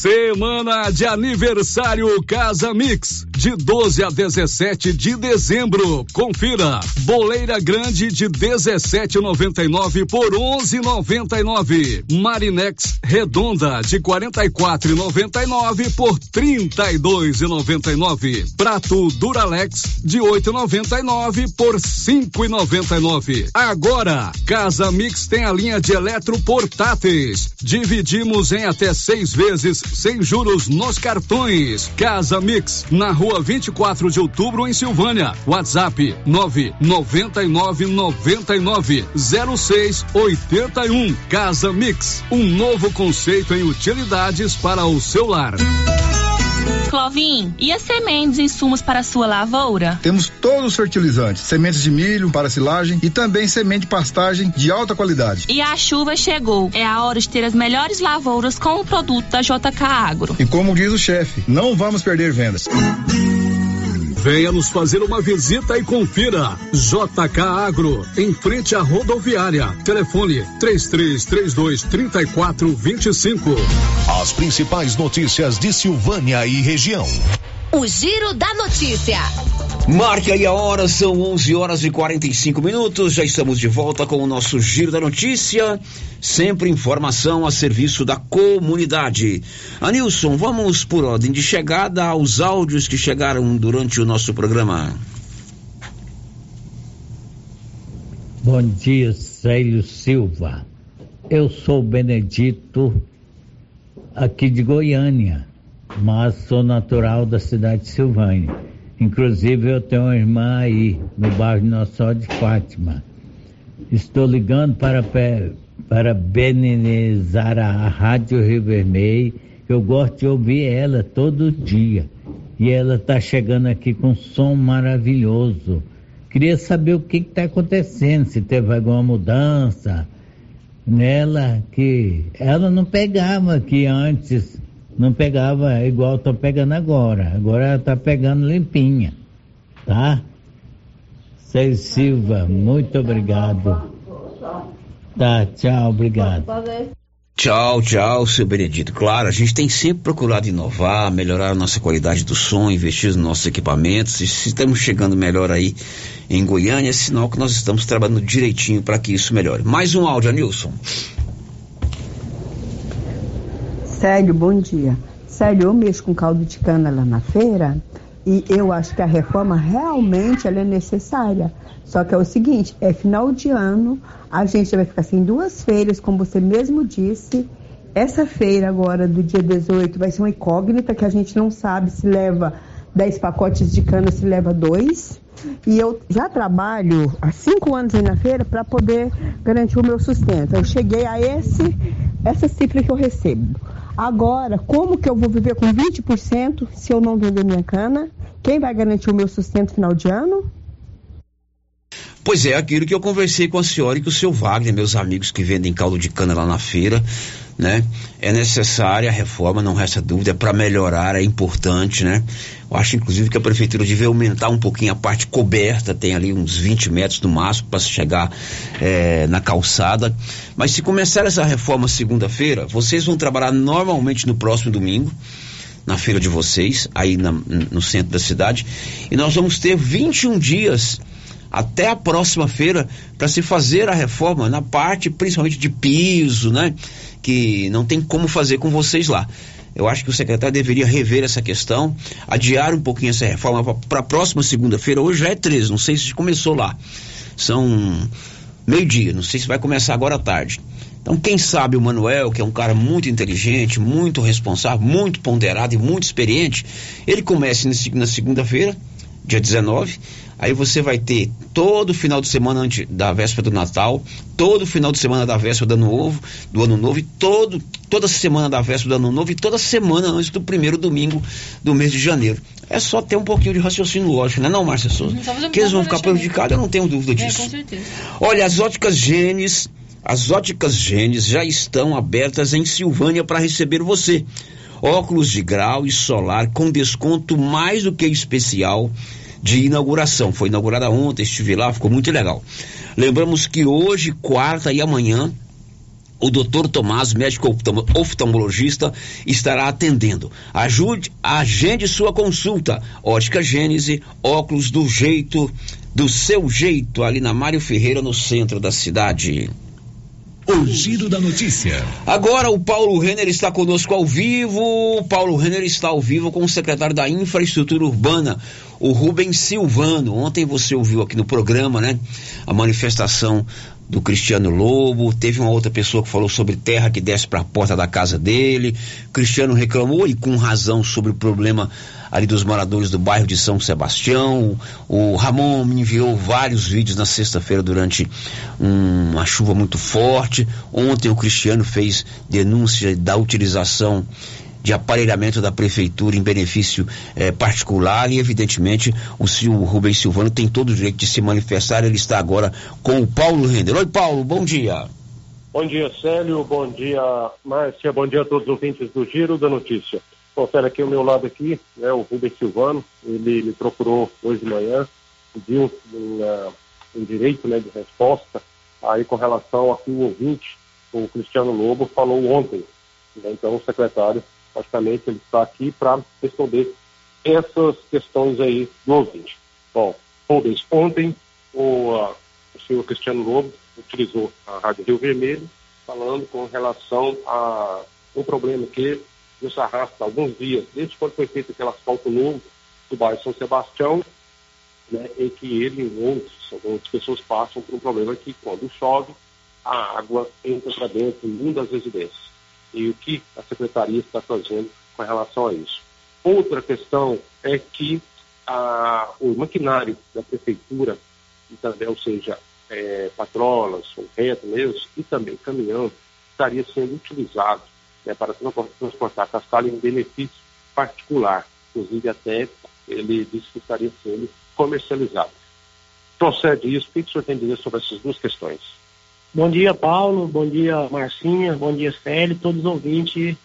Semana de aniversário Casa Mix, de 12 a 17 de dezembro. Confira. Boleira grande de 17,99 por 11,99. Marinex redonda de 44,99 por 32,99. Prato Duralex de 8,99 por 5,99. Agora, Casa Mix tem a linha de eletroportáteis. Dividimos em até seis vezes sem juros nos cartões. Casa Mix, na rua 24 de outubro, em Silvânia. WhatsApp 999 99 06 81. Casa Mix, um novo conceito em utilidades para o seu lar. Clovin, e as sementes e insumos para a sua lavoura? Temos todos os fertilizantes, sementes de milho para silagem e também semente de pastagem de alta qualidade. E a chuva chegou. É a hora de ter as melhores lavouras com o produto da JK Agro. E como diz o chefe, não vamos perder vendas. Venha nos fazer uma visita e confira. JK Agro, em frente à rodoviária. Telefone 3332 3425. As principais notícias de Silvânia e região. O Giro da Notícia. Marque aí a hora, são 11 horas e 45 minutos. Já estamos de volta com o nosso Giro da Notícia. Sempre informação a serviço da comunidade. Anilson, vamos por ordem de chegada aos áudios que chegaram durante o nosso programa. Bom dia, Célio Silva. Eu sou Benedito, aqui de Goiânia, mas sou natural da cidade de Silvânia. Inclusive, eu tenho uma irmã aí, no bairro Senhora de Fátima. Estou ligando para parabenizar a Rádio Rio Vermelho. Eu gosto de ouvir ela todo dia. E ela está chegando aqui com um som maravilhoso. Queria saber o que está acontecendo, se teve alguma mudança nela, que ela não pegava aqui antes, não pegava igual estou pegando agora. Agora está pegando limpinha, tá? Célio Silva, muito obrigado. Tá, tchau, obrigado. Tchau, tchau, seu Benedito. Claro, a gente tem sempre procurado inovar, melhorar a nossa qualidade do som, investir nos nossos equipamentos. E se estamos chegando melhor aí em Goiânia, é sinal que nós estamos trabalhando direitinho para que isso melhore. Mais um áudio, Nilson. Célio, bom dia. Célio, eu mexo com caldo de cana lá na feira e eu acho que a reforma realmente ela é necessária. Só que é o seguinte, é final de ano, a gente vai ficar sem duas feiras, como você mesmo disse. Essa feira agora do dia 18 vai ser uma incógnita que a gente não sabe se leva 10 pacotes de cana, se leva dois. E eu já trabalho há cinco anos aí na feira para poder garantir o meu sustento. Eu cheguei a esse, essa cifra que eu recebo. Agora, como que eu vou viver com 20% se eu não vender minha cana? Quem vai garantir o meu sustento final de ano? Pois é, aquilo que eu conversei com a senhora e com o seu Wagner, meus amigos que vendem caldo de cana lá na feira, né? É necessária a reforma, não resta dúvida, para melhorar, é importante, né? Eu acho, inclusive, que a prefeitura devia aumentar um pouquinho a parte coberta, tem ali uns 20 metros no máximo para chegar é, na calçada. Mas se começar essa reforma segunda-feira, vocês vão trabalhar normalmente no próximo domingo na feira de vocês, aí na, no centro da cidade, e nós vamos ter 21 dias até a próxima feira para se fazer a reforma na parte principalmente de piso, né? Que não tem como fazer com vocês lá. Eu acho que o secretário deveria rever essa questão, adiar um pouquinho essa reforma para a próxima segunda-feira. Hoje já é 13, não sei se começou lá. São meio-dia, não sei se vai começar agora à tarde. Então, quem sabe o Manuel, que é um cara muito inteligente, muito responsável, muito ponderado e muito experiente, ele comece na segunda-feira, dia 19, Aí você vai ter todo final de semana antes da véspera do Natal, todo final de semana da véspera do Ano Novo, do Ano Novo e todo, toda semana da véspera do Ano Novo e toda semana antes do primeiro domingo do mês de janeiro. É só ter um pouquinho de raciocínio lógico, né não, Márcia Souza? Que eles vão ficar prejudicados, eu não tenho dúvida disso. É, com certeza. Olha, as óticas Gênesis, as óticas Gênesis já estão abertas em Silvânia para receber você. Óculos de grau e solar com desconto mais do que especial de inauguração. Foi inaugurada ontem, estive lá, ficou muito legal. Lembramos que hoje, quarta e amanhã, o Dr. Tomás, médico oftalmo- oftalmologista, estará atendendo. Ajude, agende sua consulta. Ótica Gênese, óculos do jeito, do seu jeito, ali na Mário Ferreira, no centro da cidade. O giro da notícia. Agora o Paulo Renner está conosco ao vivo. O Paulo Renner está ao vivo com o secretário da Infraestrutura Urbana, o Rubens Silvano. Ontem você ouviu aqui no programa, né? A manifestação do Cristiano Lobo. Teve uma outra pessoa que falou sobre terra que desce para a porta da casa dele. Cristiano reclamou e com razão sobre o problema ali dos moradores do bairro de São Sebastião. O Ramon me enviou vários vídeos na sexta-feira durante um- uma chuva muito forte. Ontem o Cristiano fez denúncia da utilização de aparelhamento da prefeitura em benefício eh, particular e evidentemente o, o Rubens Silvano tem todo o direito de se manifestar, ele está agora com o Paulo Render. Oi Paulo, bom dia. Bom dia, Célio. Bom dia, Márcia. Bom dia a todos os ouvintes do Giro da Notícia. Célio, aqui ao meu lado aqui, né, o Rubens Silvano, ele me procurou hoje de manhã, pediu um, ah, um direito né, de resposta aí com relação a que o ouvinte, o Cristiano Lobo, falou ontem. né? Então, o secretário, praticamente, ele está aqui para responder essas questões aí do ouvinte. Bom, Rubens, ontem o, ah, o senhor Cristiano Lobo utilizou a Rádio Rio Vermelho falando com relação a um problema que nos arrasta alguns dias, desde quando foi feito aquele asfalto novo do bairro São Sebastião, né, em que ele e outros, outras pessoas passam por um problema que quando chove, a água entra para dentro em uma das residências. E o que a secretaria está fazendo com relação a isso. Outra questão é que a, o maquinário da prefeitura, e também, ou seja, é, patrolas, mesmo, e também caminhão, estaria sendo utilizado né, para transpor- transportar cascalho em benefício particular. Inclusive, até ele disse que estaria sendo comercializado. Procede isso, o que o senhor tem a dizer sobre essas duas questões? Bom dia, Paulo. Bom dia, Marcinha. Bom dia, Célio. Todos os ouvintes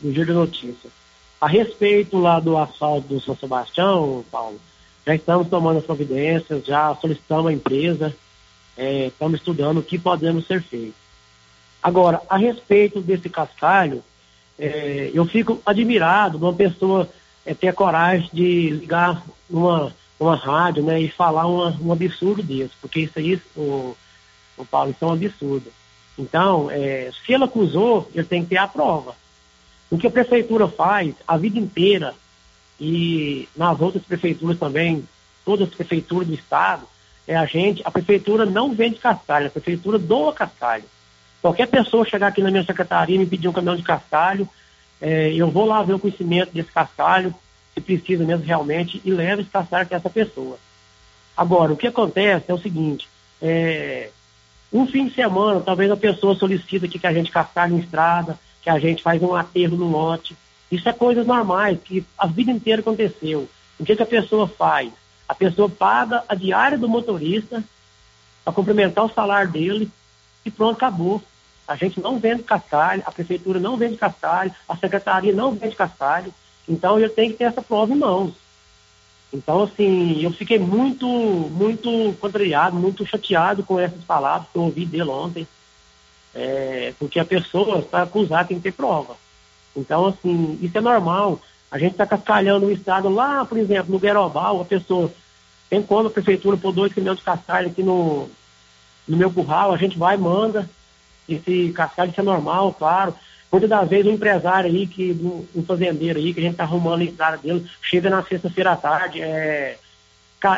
do Giro de Notícias. A respeito lá do asfalto do São Sebastião, Paulo, já estamos tomando as providências, já solicitamos à empresa, eh, estamos estudando o que podemos ser feito. Agora, a respeito desse cascalho, eh, eu fico admirado de uma pessoa eh, ter a coragem de ligar numa rádio né, e falar uma, um absurdo desse, porque isso aí, o, o Paulo, isso é um absurdo. Então, eh, se ele acusou, ele tem que ter a prova. O que a prefeitura faz a vida inteira, e nas outras prefeituras também, todas as prefeituras do estado, é a gente, a prefeitura não vende cascalho, a prefeitura doa cascalho. Qualquer pessoa chegar aqui na minha secretaria e me pedir um caminhão de cascalho, eh, eu vou lá ver o conhecimento desse cascalho, se precisa mesmo realmente, e levo esse cascalho para essa pessoa. Agora, o que acontece é o seguinte, é, um fim de semana, talvez a pessoa solicita que a gente cascalhe em estrada, que a gente faz um aterro no lote. Isso é coisas normais, que a vida inteira aconteceu. O que, que a pessoa faz? A pessoa paga a diária do motorista para complementar o salário dele e pronto, acabou. A gente não vende cascalho, a prefeitura não vende cascalho, a secretaria não vende cascalho. Então ele tem que ter essa prova em mãos. Então, assim, eu fiquei muito, muito contrariado, muito chateado com essas palavras que eu ouvi dele ontem. É, porque a pessoa, para acusar, tem que ter prova. Então, assim, isso é normal. A gente está cascalhando um estado lá, por exemplo, no Guerobal, a pessoa tem como a prefeitura pôr dois caminhões de cascalho aqui no, no meu curral, a gente vai manda. Esse cascalho, isso é normal, claro. Muitas das vezes um empresário aí, que, um, fazendeiro aí, que a gente está arrumando a estrada dele, chega na sexta-feira à tarde, é,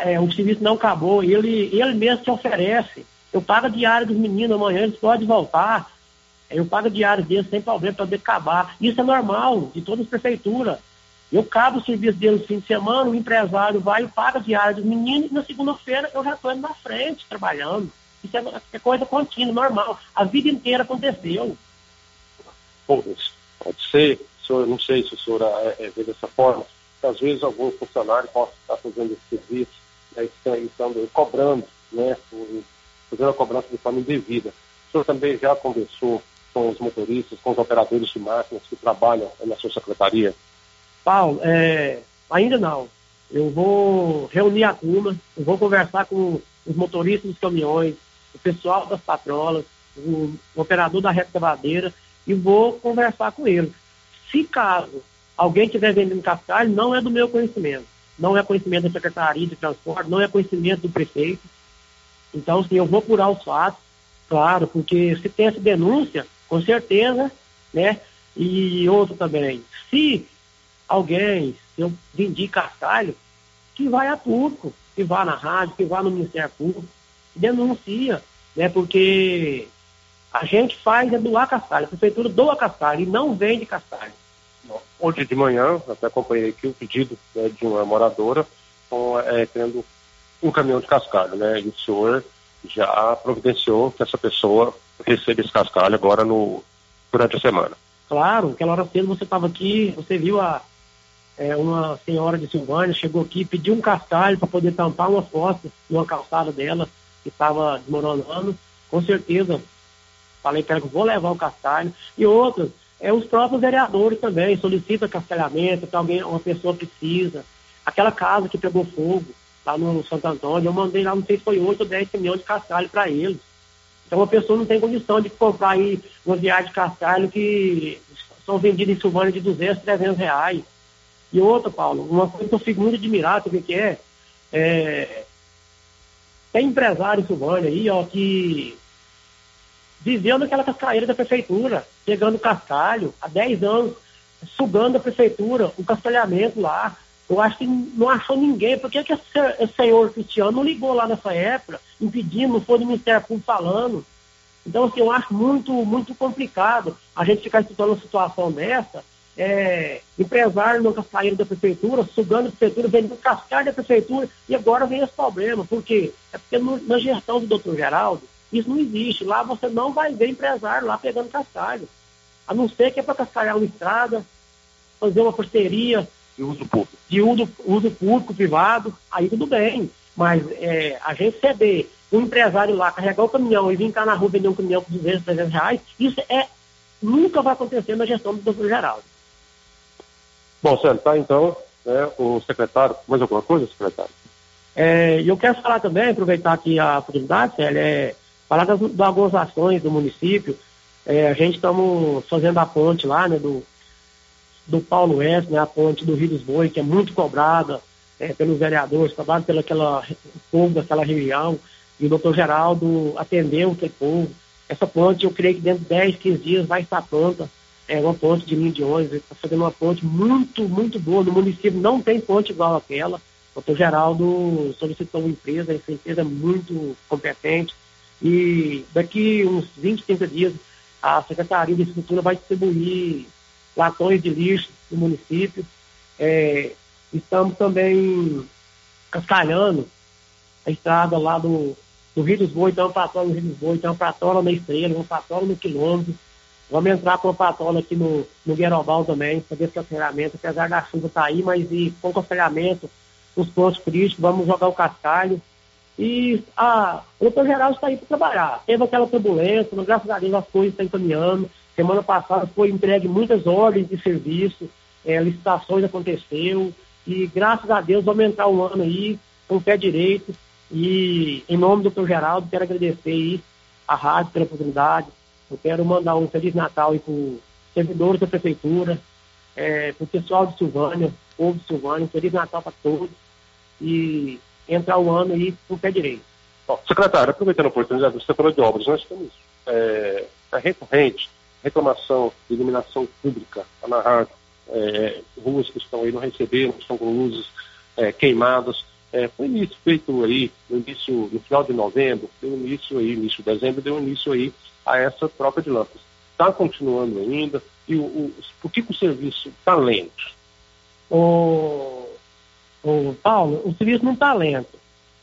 é, o serviço não acabou, ele, ele mesmo se oferece. Eu pago a diária dos meninos amanhã, eles podem voltar. Eu pago a diária deles sem problema para poder acabar. Isso é normal de todas as prefeituras. Eu cabo o serviço dele no fim de semana, o empresário vai e paga a diária dos meninos, e na segunda-feira eu já estou indo na frente, trabalhando. Isso é, é coisa contínua, normal. A vida inteira aconteceu. Pode ser, senhor, não sei se o senhor é, é, vê dessa forma, que às vezes algum funcionário possa estar fazendo esse serviço, né, estão cobrando, né, fazendo a cobrança de forma indevida. O senhor também já conversou com os motoristas, com os operadores de máquinas que trabalham na sua secretaria? Paulo, é, ainda não. Eu vou reunir a turma, eu vou conversar com os motoristas dos caminhões, o pessoal das patrolas, o, o operador da recavadeira e vou conversar com eles. Se caso alguém estiver vendendo cascalho, não é do meu conhecimento. Não é conhecimento da Secretaria de Transporte, não é conhecimento do prefeito. Então, sim, eu vou curar os fatos, claro, porque se tem essa denúncia, com certeza, né? E outro também, se alguém, se eu vendi cascalho, que vai a público, que vá na rádio, que vá no Ministério Público, denuncia, né? Porque a gente faz é doar cascalho, a prefeitura doa cascalho e não vende cascalho. Hoje de manhã, até acompanhei aqui o pedido né, de uma moradora com, é, querendo um caminhão de cascalho, né? E o senhor já providenciou que essa pessoa receba esse cascalho agora no, durante a semana. Claro, aquela hora cedo você estava aqui, você viu a, é, uma senhora de Silvânia, chegou aqui, pediu um cascalho para poder tampar uma fossa numa calçada dela que estava desmoronando. Com certeza, falei para ela que vou levar o cascalho. E outras, é, os próprios vereadores também solicitam cascalhamento, que alguém, uma pessoa precisa. Aquela casa que pegou fogo lá no Santo Antônio, eu mandei lá, não sei se foi 8 ou 10 caminhões de cascalho para eles. Então a pessoa não tem condição de comprar aí uma viagem de cascalho que são vendidas em Silvânia de 200, 300 reais. E outra, Paulo, uma coisa que eu fico muito admirado, sabe o que é? é? Tem empresário em Silvânia aí, ó, que viveu naquela cascaeira da prefeitura, pegando cascalho há 10 anos, sugando a prefeitura, o cascalhamento lá. Eu acho que não achou ninguém. Por que, que esse senhor Cristiano não ligou lá nessa época, impedindo, não foi no Ministério Público falando? Então, assim, eu acho muito, muito complicado a gente ficar estudando uma situação dessa, é, empresário nunca saíram da prefeitura, sugando a prefeitura, vendendo cascalho da prefeitura, e agora vem esse problema. Por quê? É porque no, na gestão do doutor Geraldo, isso não existe. Lá você não vai ver empresário lá pegando cascalho. A não ser que é para cascalhar uma estrada, fazer uma parceria. De uso público. De uso, uso público, privado, aí tudo bem. Mas é, a gente ceder um empresário lá, carregar o caminhão e vir cá na rua vender um caminhão por 200, 300 reais, isso é, nunca vai acontecer na gestão do doutor Geraldo. Bom, Sérgio, tá então, né, o secretário, mais alguma coisa, secretário? É, eu quero falar também, aproveitar aqui a oportunidade, Célio, é, falar das, das ações do município. É, a gente estamos fazendo a ponte lá, né, do, do Paulo Oeste, né, a ponte do Rio dos Boi, que é muito cobrada é, pelos vereadores, cobrada pelo aquela, povo daquela região, e o doutor Geraldo atendeu aquele povo. Essa ponte, eu creio que dentro de 10, 15 dias vai estar pronta. É uma ponte de ônibus, está fazendo uma ponte muito, muito boa. No município não tem ponte igual aquela. O doutor Geraldo solicitou uma empresa, essa empresa é muito competente, e daqui uns 20, 30 dias, a Secretaria de Infraestrutura vai distribuir latões de lixo no município. É, estamos também cascalhando a estrada lá do, do Rio dos Bois, uma patrola no Rio dos Bois, uma patrola na Estrela, uma patrola no quilômetro. Vamos entrar com uma patrola aqui no, no Guerobal também, fazer esse cancelamento, apesar da chuva estar tá aí, mas e com cancelamento, os pontos críticos, vamos jogar o cascalho. E a, o doutor Geraldo está aí para trabalhar. Teve aquela turbulência, mas graças a Deus as coisas estão encaminhando. Semana passada foi entregue muitas ordens de serviço, é, licitações aconteceu, e graças a Deus vamos entrar um ano aí com o pé direito. E em nome do doutor Geraldo, quero agradecer aí a rádio pela oportunidade. Eu quero mandar um Feliz Natal aí para os servidores da Prefeitura, é, para o pessoal de Silvânia, povo de Silvânia, Feliz Natal para todos. E entrar o ano aí com o pé direito. Bom, secretário, aproveitando a oportunidade, você falou de obras, nós temos é, a recorrente reclamação de iluminação pública tá na rádio, é, ruas que estão aí não receberam, estão com luzes é, queimadas. É, foi início feito aí no início, no final de novembro, deu início aí, início de dezembro, deu início aí a essa troca de lâmpadas. Está continuando ainda, e o, o, por que, que o serviço está lento? O, o Paulo, o serviço não está lento.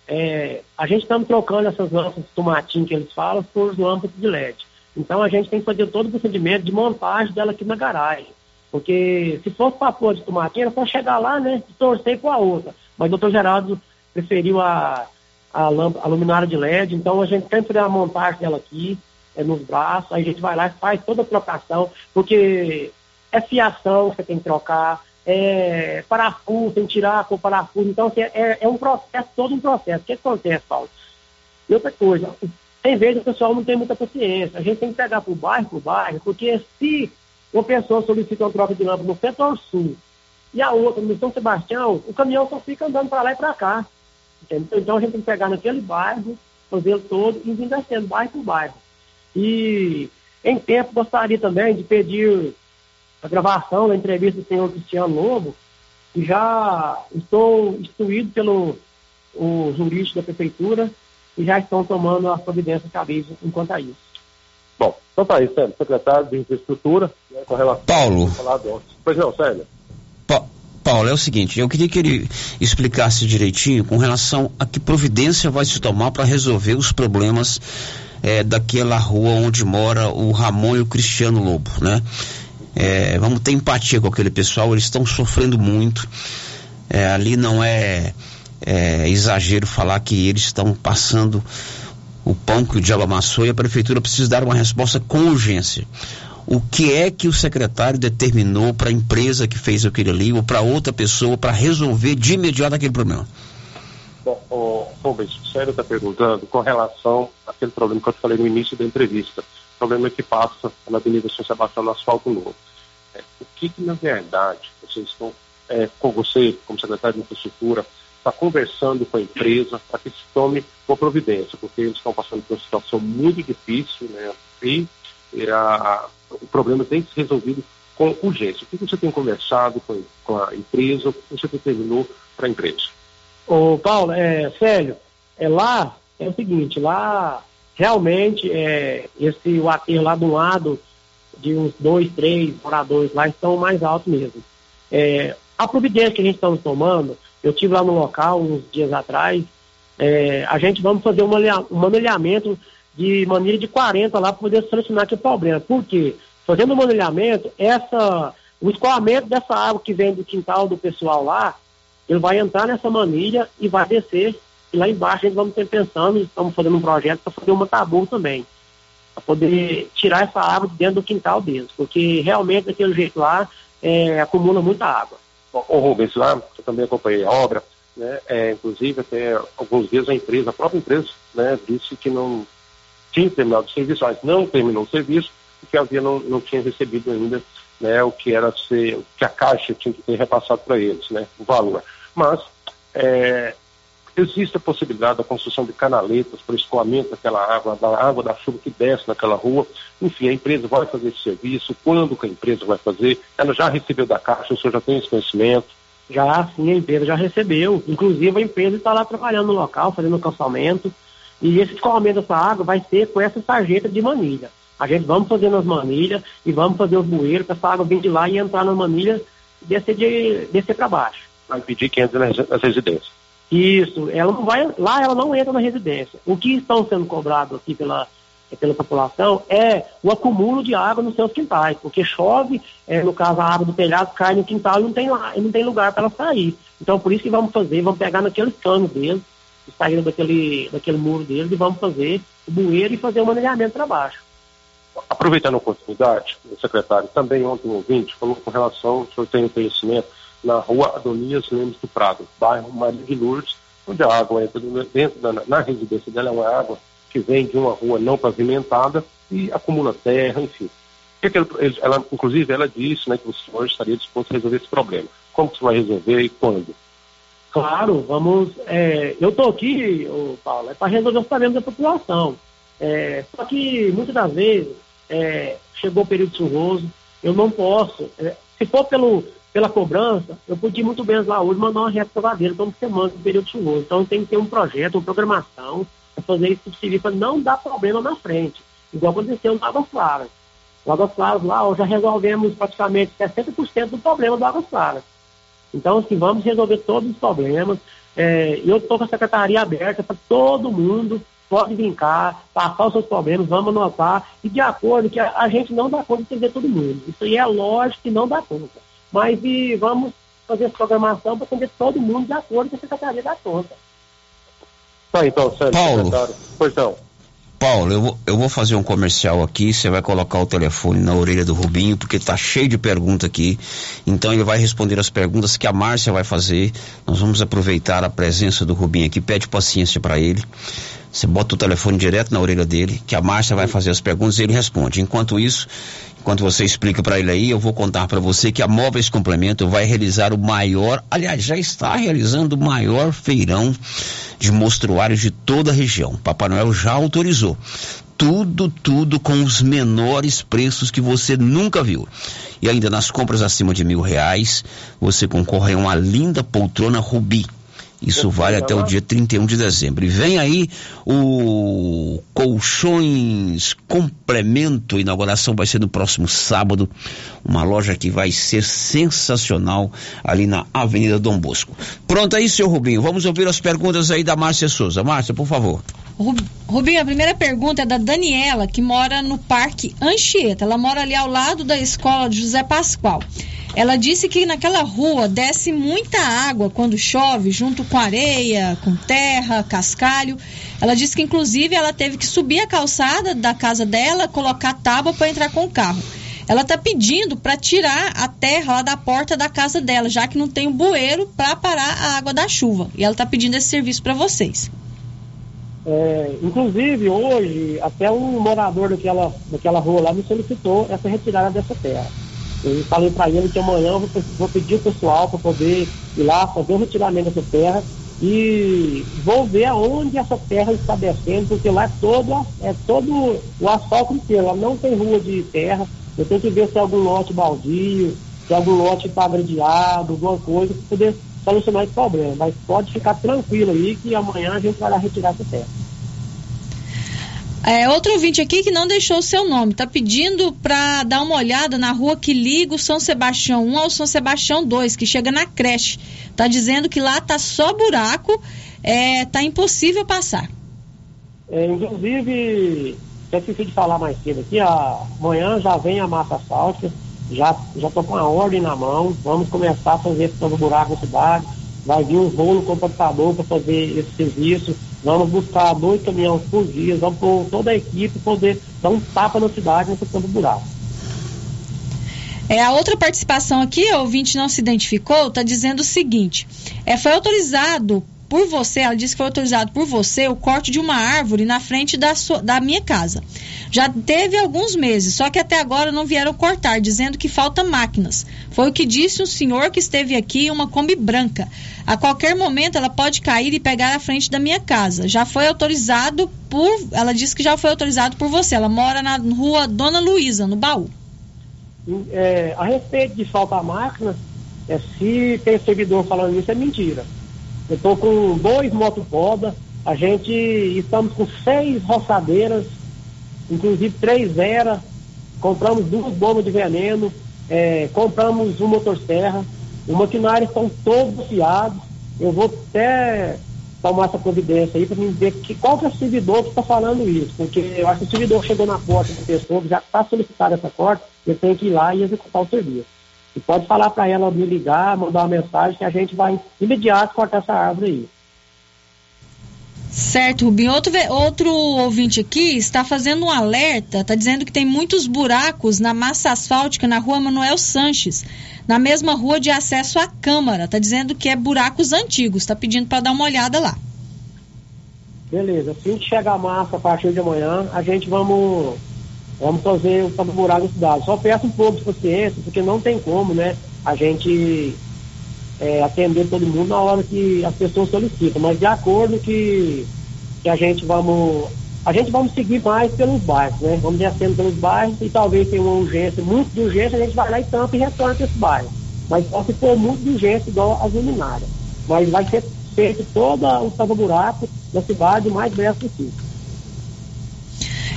É, a gente está trocando essas lâmpadas de tomatinho que eles falam por lâmpadas de LED. Então a gente tem que fazer todo o procedimento de montagem dela aqui na garagem. Porque se fosse para de tomatinho, era só chegar lá, né? E torcer com a outra. Mas o doutor Geraldo preferiu a, a, a luminária de LED, então a gente sempre a montagem dela aqui, é, nos braços, aí a gente vai lá e faz toda a trocação, porque é fiação que você tem que trocar, é parafuso, tem que tirar com parafuso, então assim, é, é um processo, todo um processo. O que acontece, Paulo? E outra coisa, tem vezes o pessoal não tem muita paciência, a gente tem que pegar para o bairro, para o bairro, porque se uma pessoa solicita uma troca de lâmpada no setor sul e a outra no São Sebastião, o caminhão só fica andando para lá e para cá. Entendeu? Então a gente tem que pegar naquele bairro, fazer todo e vir descendo bairro por bairro. E em tempo gostaria também de pedir a gravação da entrevista do senhor Cristiano Lobo, e já estou instruído pelo o jurídico da prefeitura e já estão tomando a providência cabível enquanto a isso. Bom, então tá aí, Sérgio, secretário de infraestrutura, né, com relação Paulo. Ao pois não, Sérgio. Pa Paulo, é o seguinte, eu queria que ele explicasse direitinho com relação a que providência vai se tomar para resolver os problemas é, daquela rua onde mora o Ramon e o Cristiano Lobo, né? É, vamos ter empatia com aquele pessoal, eles estão sofrendo muito. É, ali não é, é, exagero falar que eles estão passando o pão que o diabo amassou e a prefeitura precisa dar uma resposta com urgência. O que é que o secretário determinou para a empresa que fez aquilo ali ou para outra pessoa para resolver de imediato aquele problema? Bom, o Rubens, o Sérgio está perguntando com relação àquele problema que eu te falei no início da entrevista. Problema que passa na Avenida São Sebastião no asfalto novo. É, o que, que, na verdade, vocês estão, é, com você, como secretário de infraestrutura, está conversando com a empresa para que se tome uma providência, porque eles estão passando por uma situação muito difícil, né? E, e a, o problema tem que ser resolvido com urgência. O que você tem conversado com, com a empresa? O que você determinou para a empresa? Ô, Paulo, é, Célio, é lá, é o seguinte, lá realmente é, esse, o aterro lá do lado de uns dois, três moradores lá estão mais altos mesmo. É, a providência que a gente está tomando, eu tive lá no local uns dias atrás, é, a gente vamos fazer um, manelhamento de maneira de 40 lá para poder solucionar aquele problema. Por quê? Fazendo o manelhamento, essa, o escoamento dessa água que vem do quintal do pessoal lá, ele vai entrar nessa manilha e vai descer. E lá embaixo a gente vamos ter pensando, estamos fazendo um projeto para fazer uma tabu também. Para poder tirar essa água de dentro do quintal deles. Porque realmente daquele jeito lá é, acumula muita água. O Rubens, lá, eu também acompanhei a obra, né? É, inclusive até alguns dias a empresa, a própria empresa, né, disse que não tinha terminado o serviço, mas não terminou o serviço, porque havia não, não tinha recebido ainda né, o que era ser, o que a Caixa tinha que ter repassado para eles, né, o valor. Mas é, existe a possibilidade da construção de canaletas para escoamento daquela água, da água da chuva que desce naquela rua. Enfim, a empresa vai fazer esse serviço. Quando que a empresa vai fazer? Ela já recebeu da Caixa, o senhor já tem esse conhecimento? Já, sim, a empresa já recebeu. Inclusive, a empresa está lá trabalhando no local, fazendo o calçamento. E esse escoamento dessa água vai ser com essa sarjeta de manilha. A gente vamos fazer nas manilhas e vamos fazer os bueiros para essa água vir de lá e entrar na manilha e descer, de, descer para baixo vai impedir que entre nas, nas residências. Isso, ela não vai, lá ela não entra na residência. O que estão sendo cobrados aqui pela, pela população é o acúmulo de água nos seus quintais, porque chove, é, no caso a água do telhado cai no quintal e não tem, lá, não tem lugar para ela sair. Então por isso que vamos fazer, vamos pegar naqueles canos deles, saindo daquele, daquele muro deles e vamos fazer o bueiro e fazer o manejamento para baixo. Aproveitando a oportunidade, o secretário, também ontem um ouvinte falou com relação, o senhor tem conhecimento, na rua Adonias Lemos do Prado, bairro Maria de Lourdes, onde a água entra dentro da na residência dela, é uma água que vem de uma rua não pavimentada e acumula terra, enfim. Ela, inclusive, ela disse né, que o senhor estaria disposto a resolver esse problema. Como que você vai resolver e quando? Claro, vamos. É, eu estou aqui, ô, Paulo, é para resolver os problemas da população. É, só que muitas das vezes é, chegou o período chuvoso, eu não posso. É, se for pelo, pela cobrança, eu podia muito bem lá hoje mandar uma retrovadeira como semana no período chuvoso. Então tem que ter um projeto, uma programação para fazer isso possível para não dar problema na frente. Igual aconteceu no Águas Claras. No Águas Claras lá, já resolvemos praticamente 60% do problema do Águas Claras. Então, assim, vamos resolver todos os problemas. É, eu estou com a secretaria aberta para todo mundo, pode cá, passar os seus problemas, vamos anotar, e de acordo que a, a gente não dá conta de atender todo mundo. Isso aí é lógico que não dá conta. Mas e vamos fazer essa programação para atender todo mundo de acordo com a secretaria da conta. Tá, então, Sérgio, Paulo. secretário. Pois não. Paulo, eu vou, eu vou fazer um comercial aqui, você vai colocar o telefone na orelha do Rubinho, porque tá cheio de pergunta aqui. Então ele vai responder as perguntas que a Márcia vai fazer. Nós vamos aproveitar a presença do Rubinho aqui, pede paciência para ele. Você bota o telefone direto na orelha dele, que a Márcia vai fazer as perguntas e ele responde. Enquanto isso, enquanto você explica para ele aí, eu vou contar para você que a Móveis Complemento vai realizar o maior, aliás, já está realizando o maior feirão de mostruários de toda a região. Papai Noel já autorizou. Tudo, tudo com os menores preços que você nunca viu. E ainda nas compras acima de mil reais, você concorre a uma linda poltrona Rubi. Isso vale até o dia 31 de dezembro. E vem aí o Colchões Complemento. A inauguração vai ser no próximo sábado. Uma loja que vai ser sensacional ali na Avenida Dom Bosco. Pronto aí, seu Rubinho. Vamos ouvir as perguntas aí da Márcia Souza. Márcia, por favor. Rub- Rubinho, a primeira pergunta é da Daniela, que mora no Parque Anchieta. Ela mora ali ao lado da escola de José Pascoal. Ela disse que naquela rua desce muita água quando chove, junto com areia, com terra, cascalho. Ela disse que, inclusive, ela teve que subir a calçada da casa dela, colocar tábua para entrar com o carro. Ela está pedindo para tirar a terra lá da porta da casa dela, já que não tem um bueiro para parar a água da chuva. E ela está pedindo esse serviço para vocês. É, inclusive, hoje, até um morador daquela, daquela rua lá me solicitou essa retirada dessa terra. Eu falei para ele que amanhã eu vou, pe- vou pedir o pessoal para poder ir lá fazer o retiramento dessa terra e vou ver aonde essa terra está descendo, porque lá é todo, é todo o asfalto inteiro, lá não tem rua de terra. Eu tenho que ver se é algum lote baldio, se é algum lote está gradeado, alguma coisa, para poder solucionar esse problema. Mas pode ficar tranquilo aí que amanhã a gente vai lá retirar essa terra. É, outro ouvinte aqui que não deixou o seu nome, tá pedindo para dar uma olhada na rua que liga o São Sebastião 1 ao São Sebastião 2, que chega na creche. Tá dizendo que lá tá só buraco, é, tá impossível passar. É, inclusive, eu esqueci de falar mais cedo aqui, amanhã já vem a massa asfáltica, já já tô com a ordem na mão, vamos começar a fazer esse novo buraco na cidade, vai vir um rolo computador para fazer esse serviço, vamos buscar dois caminhões por dia, vamos pôr toda a equipe poder dar um tapa na cidade nesse campo buraco. É, a outra participação aqui, o ouvinte não se identificou, está dizendo o seguinte: é, foi autorizado por você, ela disse que foi autorizado por você o corte de uma árvore na frente da, sua- da minha casa. Já teve alguns meses, só que até agora não vieram cortar, dizendo que falta máquinas. Foi o que disse um senhor que esteve aqui em uma Kombi branca. A qualquer momento ela pode cair e pegar a frente da minha casa. Já foi autorizado por. Ela disse que já foi autorizado por você. Ela mora na rua Dona Luísa, no baú. É, a respeito de faltar máquina, é, se tem servidor falando isso, é mentira. Eu estou com dois motopoda, a gente estamos com seis roçadeiras, inclusive três Vera, compramos duas bombas de veneno, é, compramos um motosserra, os maquinários estão todos fiados. Eu vou até tomar essa providência aí para me ver que, qual que é o servidor que está falando isso, porque eu acho que o servidor chegou na porta da pessoa, já está solicitado essa corte, eu tenho que ir lá e executar o serviço. E pode falar para ela me ligar, mandar uma mensagem que a gente vai imediato cortar essa árvore aí. Certo, Rubinho. Outro, outro ouvinte aqui está fazendo um alerta, está dizendo que tem muitos buracos na massa asfáltica na rua Manuel Sanches, na mesma rua de acesso à Câmara. Está dizendo que é buracos antigos, está pedindo para dar uma olhada lá. Beleza, assim que chegar a massa a partir de amanhã, a gente vamos, vamos fazer o buraco da cidade. Só peço um pouco de paciência, porque não tem como, né, a gente é, atender todo mundo na hora que as pessoas solicitam, mas de acordo que, que a gente vamos. A gente vamos seguir mais pelos bairros, né? Vamos descendo pelos bairros e talvez tenha uma urgência, muito de urgência, a gente vai lá e tampa e retorna esse bairro. Mas só se for muito de urgência, igual as luminárias. Mas vai ser feito todo o tapa-buraco da cidade o mais breve possível.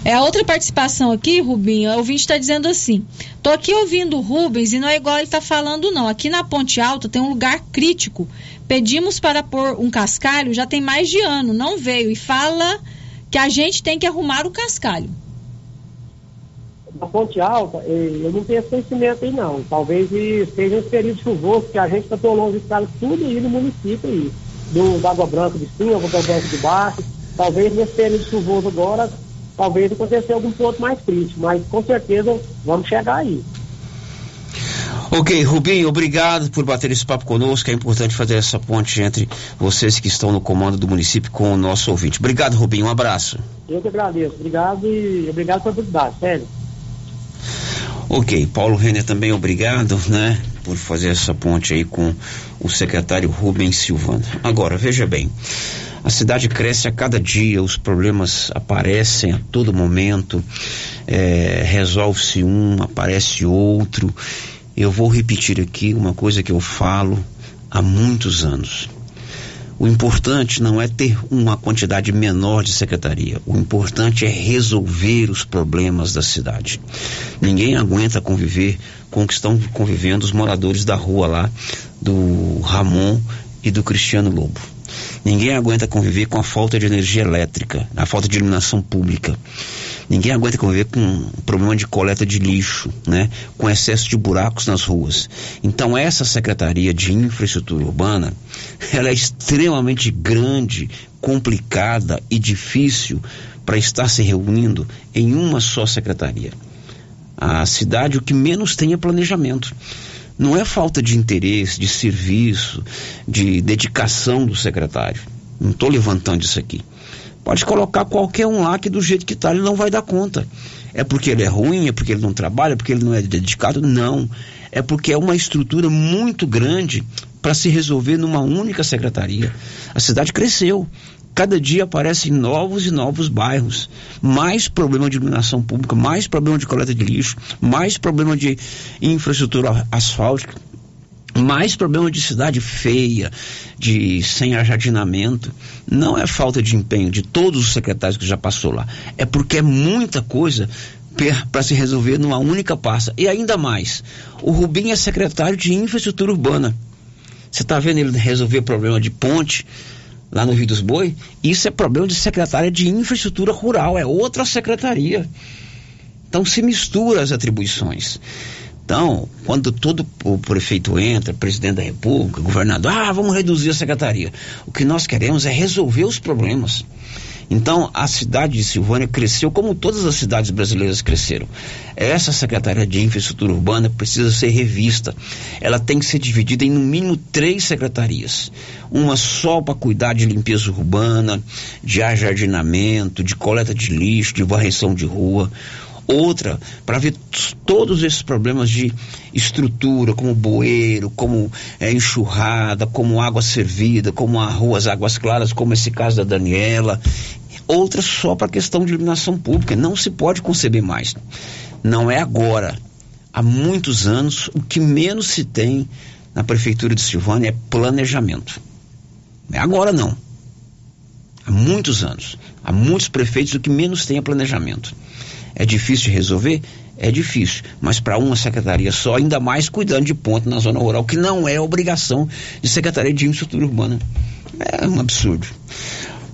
É a outra participação aqui, Rubinho, o ouvinte está dizendo assim: tô aqui ouvindo o Rubens e não é igual ele está falando, não. Aqui na Ponte Alta tem um lugar crítico. Pedimos para pôr um cascalho, já tem mais de ano, não veio e fala que a gente tem que arrumar o cascalho. Na Ponte Alta, eh, eu não tenho esse conhecimento aí não. Talvez seja esse período chuvoso que a gente está prolongando esse cara tudo aí no município aí. Do, da Água Branca de cima, Água Branca de baixo. Talvez nesse período chuvoso agora talvez acontecer algum ponto mais crítico, mas com certeza vamos chegar aí. Ok, Rubinho, obrigado por bater esse papo conosco. É importante fazer essa ponte entre vocês que estão no comando do município com o nosso ouvinte. Obrigado, Rubinho. Um abraço. Eu que agradeço. Obrigado e obrigado pela oportunidade, sério. Ok, Paulo Renner também obrigado, né, por fazer essa ponte aí com o secretário Rubens Silvano. Agora, veja bem, a cidade cresce a cada dia, os problemas aparecem a todo momento, é, resolve-se um, aparece outro. Eu vou repetir aqui uma coisa que eu falo há muitos anos. O importante não é ter uma quantidade menor de secretaria. O importante é resolver os problemas da cidade. Ninguém aguenta conviver com o que estão convivendo os moradores da rua lá, do Ramon e do Cristiano Lobo. Ninguém aguenta conviver com a falta de energia elétrica, a falta de iluminação pública. Ninguém aguenta conviver com um problema de coleta de lixo, né? com excesso de buracos nas ruas. Então essa Secretaria de Infraestrutura Urbana, ela é extremamente grande, complicada e difícil para estar se reunindo em uma só secretaria. A cidade o que menos tem é planejamento. Não é falta de interesse, de serviço, de dedicação do secretário. Não estou levantando isso aqui. Pode colocar qualquer um lá que do jeito que está ele não vai dar conta. É porque ele é ruim, é porque ele não trabalha, é porque ele não é dedicado? Não. É porque é uma estrutura muito grande para se resolver numa única secretaria. A cidade cresceu. Cada dia aparecem novos e novos bairros. Mais problema de iluminação pública, mais problema de coleta de lixo, mais problema de infraestrutura asfáltica, mais problema de cidade feia, de sem ajardinamento. Não é falta de empenho de todos os secretários que já passou lá. É porque é muita coisa para se resolver numa única pasta. E ainda mais, o Rubim é secretário de infraestrutura urbana. Você está vendo ele resolver problema de ponte, lá no Rio dos Boi, isso é problema de secretária de infraestrutura rural, é outra secretaria. Então se mistura as atribuições. Então, quando todo o prefeito entra, presidente da república, governador, ah, vamos reduzir a secretaria. O que nós queremos é resolver os problemas. Então, a cidade de Silvânia cresceu como todas as cidades brasileiras cresceram. Essa Secretaria de Infraestrutura Urbana precisa ser revista. Ela tem que ser dividida em no mínimo três secretarias. Uma só para cuidar de limpeza urbana, de ajardinamento, de coleta de lixo, de varreção de rua outra para ver todos esses problemas de estrutura, como bueiro, como é, enxurrada, como água servida, como a ruas águas claras, como esse caso da Daniela. Outra só para a questão de iluminação pública. Não se pode conceber mais. Não é agora. Há muitos anos, o que menos se tem na prefeitura de Silvânia é planejamento. Não é agora não. Há muitos anos. Há muitos prefeitos o que menos tem é planejamento. É difícil de resolver? É difícil, mas para uma secretaria só, ainda mais cuidando de ponto na zona rural, que não é obrigação de Secretaria de Infraestrutura Urbana. É um absurdo.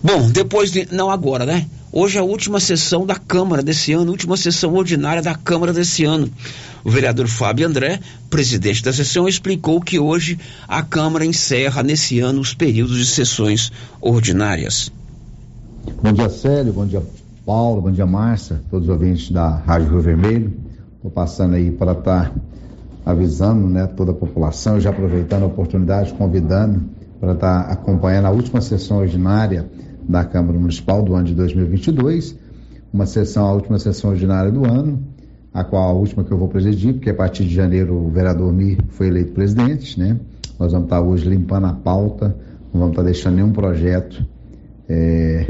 Bom, depois de. Não agora, né? Hoje é a última sessão da Câmara desse ano, última sessão ordinária da Câmara desse ano. O vereador Fábio André, presidente da sessão, explicou que hoje a Câmara encerra nesse ano os períodos de sessões ordinárias. Bom dia, Célio. Bom dia, Paulo, bom dia Márcia, todos os ouvintes da Rádio Rio Vermelho. Estou passando aí para estar tá avisando né, toda a população, já aproveitando a oportunidade, convidando para estar tá acompanhando a última sessão ordinária da Câmara Municipal do ano de 2022, uma sessão, a última sessão ordinária do ano, a qual a última que eu vou presidir, porque a partir de janeiro o vereador Mir foi eleito presidente, né? Nós vamos estar tá hoje limpando a pauta, não vamos estar deixando nenhum projeto é,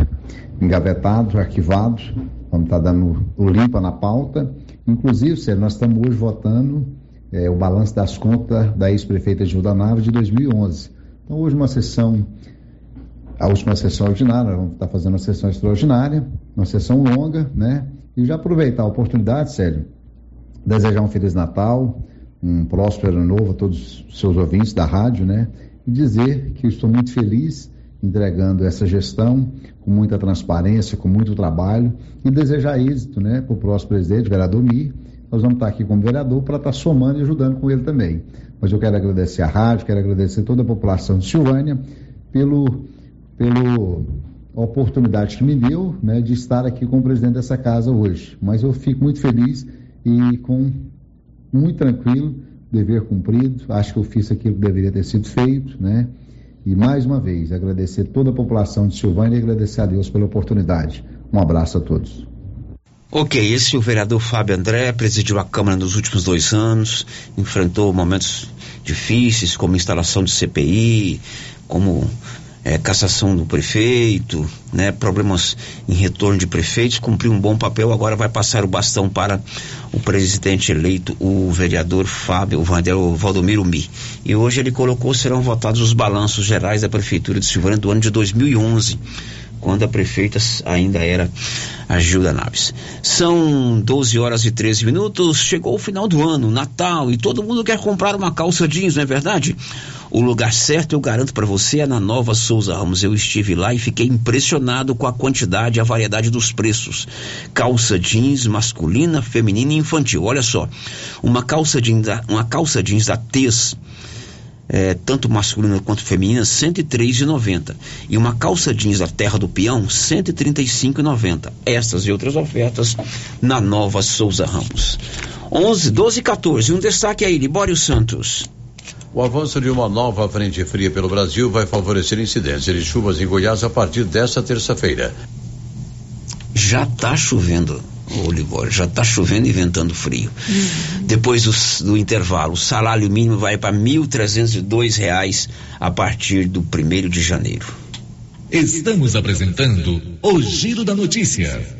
engavetados, arquivados. Vamos estar dando o limpa na pauta. Inclusive, Sérgio, nós estamos hoje votando é, o balanço das contas da ex-prefeita Gilda Nava de 2011. Então, hoje uma sessão, a última sessão ordinária, vamos estar fazendo uma sessão extraordinária, uma sessão longa, né? E já aproveitar a oportunidade, Sérgio, desejar um Feliz Natal, um próspero ano novo a todos os seus ouvintes da rádio, né? E dizer que eu estou muito feliz entregando essa gestão com muita transparência, com muito trabalho e desejar êxito, né, para o próximo presidente, o vereador Mir. Nós vamos estar aqui como vereador para estar somando e ajudando com ele também. Mas eu quero agradecer a rádio, quero agradecer toda a população de Silvânia pelo, pelo oportunidade que me deu né, de estar aqui com o presidente dessa casa hoje. Mas eu fico muito feliz e com muito tranquilo, dever cumprido. Acho que eu fiz aquilo que deveria ter sido feito, né? E mais uma vez, agradecer toda a população de Silvânia e agradecer a Deus pela oportunidade. Um abraço a todos. Ok, esse é o vereador Fábio André, presidiu a Câmara nos últimos dois anos, enfrentou momentos difíceis, como instalação de CPI, como é, cassação do prefeito, né, problemas em retorno de prefeitos, cumpriu um bom papel, agora vai passar o bastão para o presidente eleito, o vereador Fábio Vandel Valdomiro Mi. E hoje ele colocou, serão votados os balanços gerais da Prefeitura de Silvânia do ano de 2011, quando a prefeita ainda era a Gilda Naves. São 12 horas e 13 minutos, chegou o final do ano, Natal, e todo mundo quer comprar uma calça jeans, não é verdade? O lugar certo, eu garanto para você, é na Nova Souza Ramos. Eu estive lá e fiquei impressionado com a quantidade e a variedade dos preços. Calça jeans masculina, feminina e infantil. Olha só, uma calça jeans, uma calça jeans da Tez, é, tanto masculina quanto feminina, R$ 103,90. E uma calça jeans da Terra do Peão, R$ 135,90. Estas e outras ofertas na Nova Souza Ramos. 11, 12 e 14. Um destaque aí, Libório Santos. O avanço de uma nova frente fria pelo Brasil vai favorecer incidência de chuvas em Goiás a partir desta terça-feira. Já está chovendo, Olivório, já está chovendo e ventando frio. Uhum. Depois do, do, intervalo, o salário mínimo vai para 1.302 reais a partir do primeiro de janeiro. Estamos apresentando o Giro da Notícia.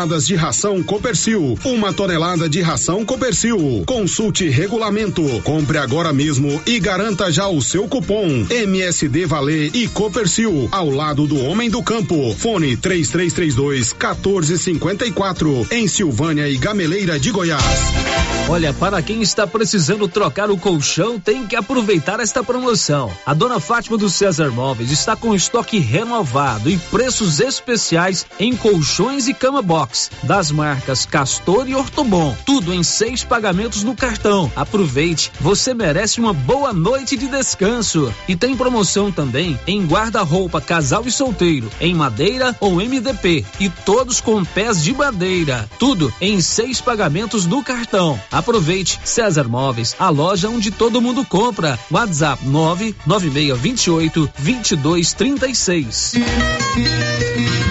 toneladas de ração Copercil. Uma tonelada de ração Copercil. Consulte regulamento. Compre agora mesmo e garanta já o seu cupom MSD Valer e Copercil ao lado do Homem do Campo. Fone 3332 1454 em Silvânia e Gameleira de Goiás. Olha, para quem está precisando trocar o colchão, tem que aproveitar esta promoção. A dona Fátima do César Móveis está com estoque renovado e preços especiais em colchões e cama box Box, das marcas Castor e Ortobon. Tudo em seis pagamentos no cartão. Aproveite, você merece uma boa noite de descanso. E tem promoção também em guarda-roupa casal e solteiro, em madeira ou MDP. E todos com pés de madeira. Tudo em seis pagamentos no cartão. Aproveite, César Móveis, a loja onde todo mundo compra. WhatsApp 99628 2236.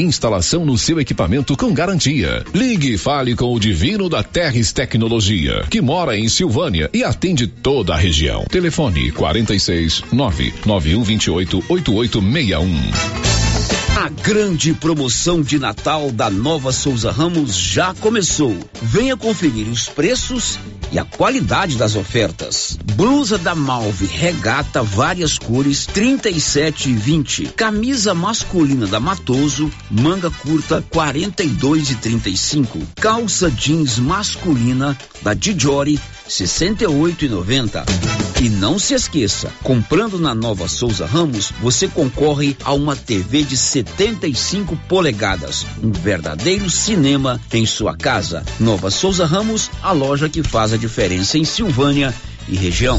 Instalação no seu equipamento com garantia. Ligue e fale com o Divino da Terres Tecnologia, que mora em Silvânia e atende toda a região. Telefone 46 99128 8861. A grande promoção de Natal da Nova Souza Ramos já começou. Venha conferir os preços e a qualidade das ofertas. Blusa da Malve, regata, várias cores, 37 e 20. Camisa masculina da Matoso, manga curta, 42 e 35. Calça jeans masculina da Dijori, 68,90. E não se esqueça, comprando na Nova Souza Ramos, você concorre a uma TV de 75 polegadas, um verdadeiro cinema em sua casa. Nova Souza Ramos, a loja que faz a diferença em Silvânia e região.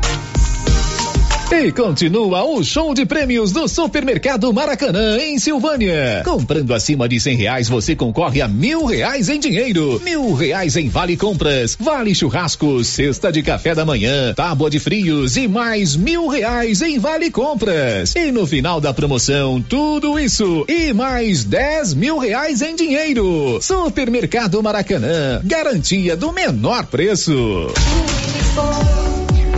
E continua o show de prêmios do Supermercado Maracanã, em Silvânia. Comprando acima de cem reais, você concorre a mil reais em dinheiro, mil reais em vale compras, vale churrasco, cesta de café da manhã, tábua de frios e mais mil reais em vale compras. E no final da promoção, tudo isso e mais dez mil reais em dinheiro. Supermercado Maracanã, garantia do menor preço.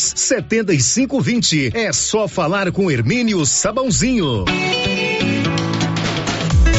7520. É só falar com Hermínio Sabãozinho.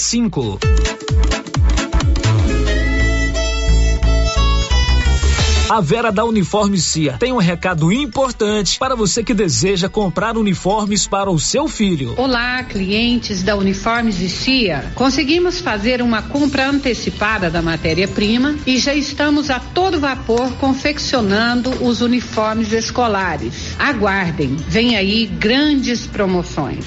cinco. A Vera da Uniforme Cia tem um recado importante para você que deseja comprar uniformes para o seu filho. Olá, clientes da Uniformes Cia. Conseguimos fazer uma compra antecipada da matéria-prima e já estamos a todo vapor confeccionando os uniformes escolares. Aguardem, vem aí grandes promoções.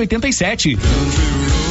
87.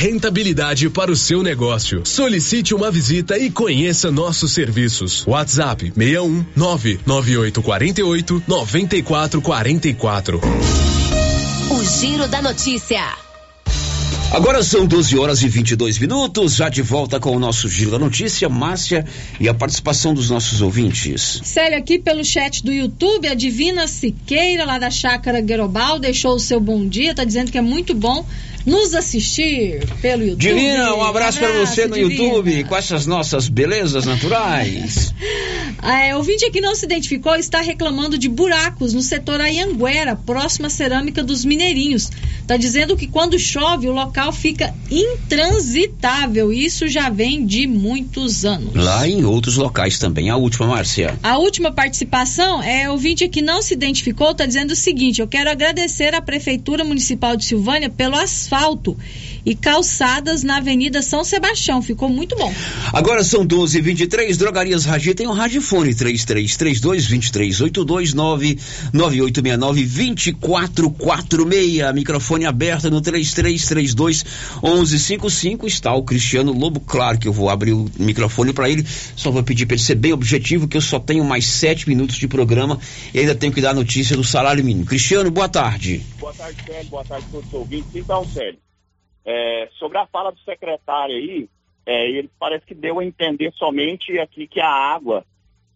rentabilidade para o seu negócio. Solicite uma visita e conheça nossos serviços. WhatsApp 61 99848 9444. O Giro da Notícia. Agora são 12 horas e 22 minutos, já de volta com o nosso Giro da Notícia, Márcia e a participação dos nossos ouvintes. Célia, aqui pelo chat do YouTube, a Divina Siqueira, lá da Chácara Guerobal, deixou o seu bom dia, tá dizendo que é muito bom nos assistir pelo YouTube. Divina, um abraço, para você no Divina. YouTube com essas nossas belezas naturais. É, ouvinte que não se identificou está reclamando de buracos no setor Ayanguera, próxima à cerâmica dos Mineirinhos. Está dizendo que quando chove o local fica intransitável. Isso já vem de muitos anos. Lá em outros locais também. A última, Márcia. A última participação é ouvinte que não se identificou, está dizendo o seguinte: eu quero agradecer à Prefeitura Municipal de Silvânia pelo asfalto asfalto e calçadas na Avenida São Sebastião. Ficou muito bom. Agora são 12 h 23 Drogarias Ragi tem um radiofone 3332 2382 99869 2446. Microfone aberto no 3332 1155. Está o Cristiano Lobo. Claro que eu vou abrir o microfone para ele. Só vou pedir para ele ser bem objetivo, que eu só tenho mais sete minutos de programa e ainda tenho que dar notícia do salário mínimo. Cristiano, boa tarde. Boa tarde, Célio. Boa tarde a todos os ouvintes. Então, Célio, é, sobre a fala do secretário aí, é, ele parece que deu a entender somente aqui que a água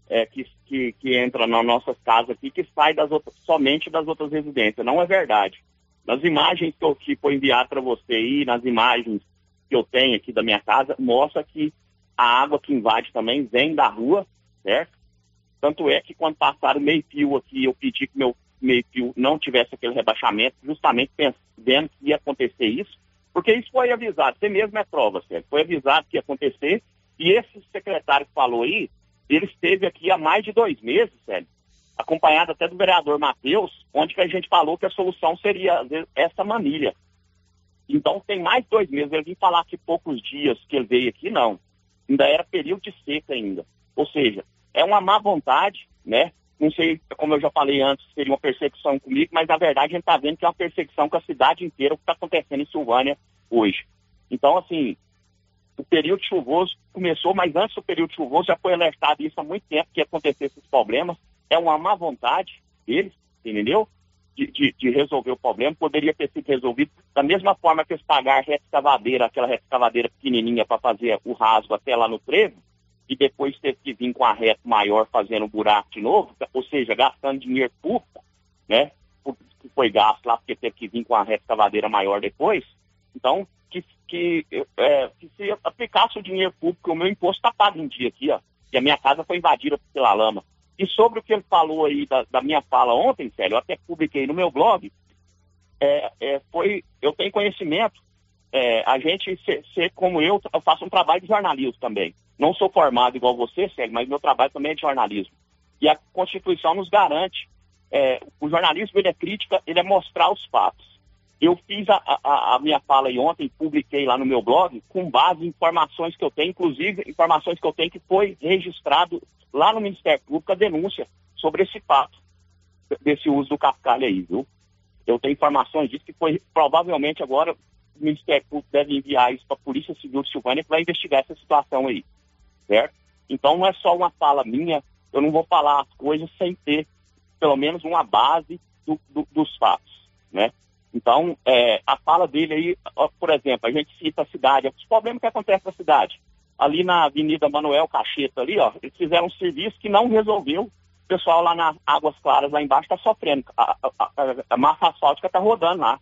é, que, que, que entra nas nossas casas aqui, que sai das outras, somente das outras residências. Não é verdade. Nas imagens que, eu, que foi enviado para você aí, nas imagens que eu tenho aqui da minha casa, mostra que a água que invade também vem da rua, certo? Tanto é que quando passaram meio fio aqui, eu pedi que meu meio fio não tivesse aquele rebaixamento, justamente pensando que ia acontecer isso, porque isso foi avisado, você mesmo é prova, Sérgio, foi avisado que ia acontecer, e esse secretário que falou aí, ele esteve aqui há mais de dois meses, Sérgio, acompanhado até do vereador Matheus, onde que a gente falou que a solução seria essa manilha. Então tem mais dois meses, ele vim falar que poucos dias que ele veio aqui, não. Ainda era período de seca ainda. Ou seja, é uma má vontade, né? Não sei, como eu já falei antes, seria uma perseguição comigo, mas na verdade a gente está vendo que é uma perseguição com a cidade inteira, o que está acontecendo em Silvânia hoje. Então, assim, o período chuvoso começou, mas antes do período chuvoso já foi alertado isso há muito tempo que ia acontecer esses problemas. É uma má vontade deles, entendeu? De, de, de resolver o problema. Poderia ter sido resolvido da mesma forma que eles pagaram a reta escavadeira, aquela reta escavadeira pequenininha para fazer o rasgo até lá no trevo, e depois teve que vir com a reta maior fazendo o buraco de novo, ou seja, gastando dinheiro público, né? Que foi gasto lá porque teve que vir com a reta escavadeira maior depois. Então, que, que, é, que se aplicasse o dinheiro público, o meu imposto está pago em dia aqui, ó, e a minha casa foi invadida pela lama. E sobre o que ele falou aí da, da minha fala ontem, Célio, eu até publiquei no meu blog, é, é, foi, eu tenho conhecimento, é, a gente, ser, ser, como eu, eu faço um trabalho de jornalismo também. Não sou formado igual você, Célio, mas meu trabalho também é de jornalismo. E a Constituição nos garante, é, o jornalismo ele é crítica, ele é mostrar os fatos. Eu fiz a, a, a, minha fala aí ontem, publiquei lá no meu blog, com base em informações que eu tenho, inclusive informações que eu tenho que foi registrado lá no Ministério Público a denúncia sobre esse fato, desse uso do cascalho aí, viu? Eu tenho informações disso que foi, provavelmente agora, o Ministério Público deve enviar isso para a Polícia Civil de Silvânia que vai investigar essa situação aí, certo? Então não é só uma fala minha, eu não vou falar as coisas sem ter pelo menos uma base do, do, dos fatos, né? Então, é, a fala dele aí, ó, por exemplo, a gente cita a cidade, os problemas que acontecem na cidade. Ali na Avenida Manuel Cacheta, ali, ó, eles fizeram um serviço que não resolveu. O pessoal lá nas Águas Claras, lá embaixo, está sofrendo. A, a, a, a, massa asfáltica está rodando lá.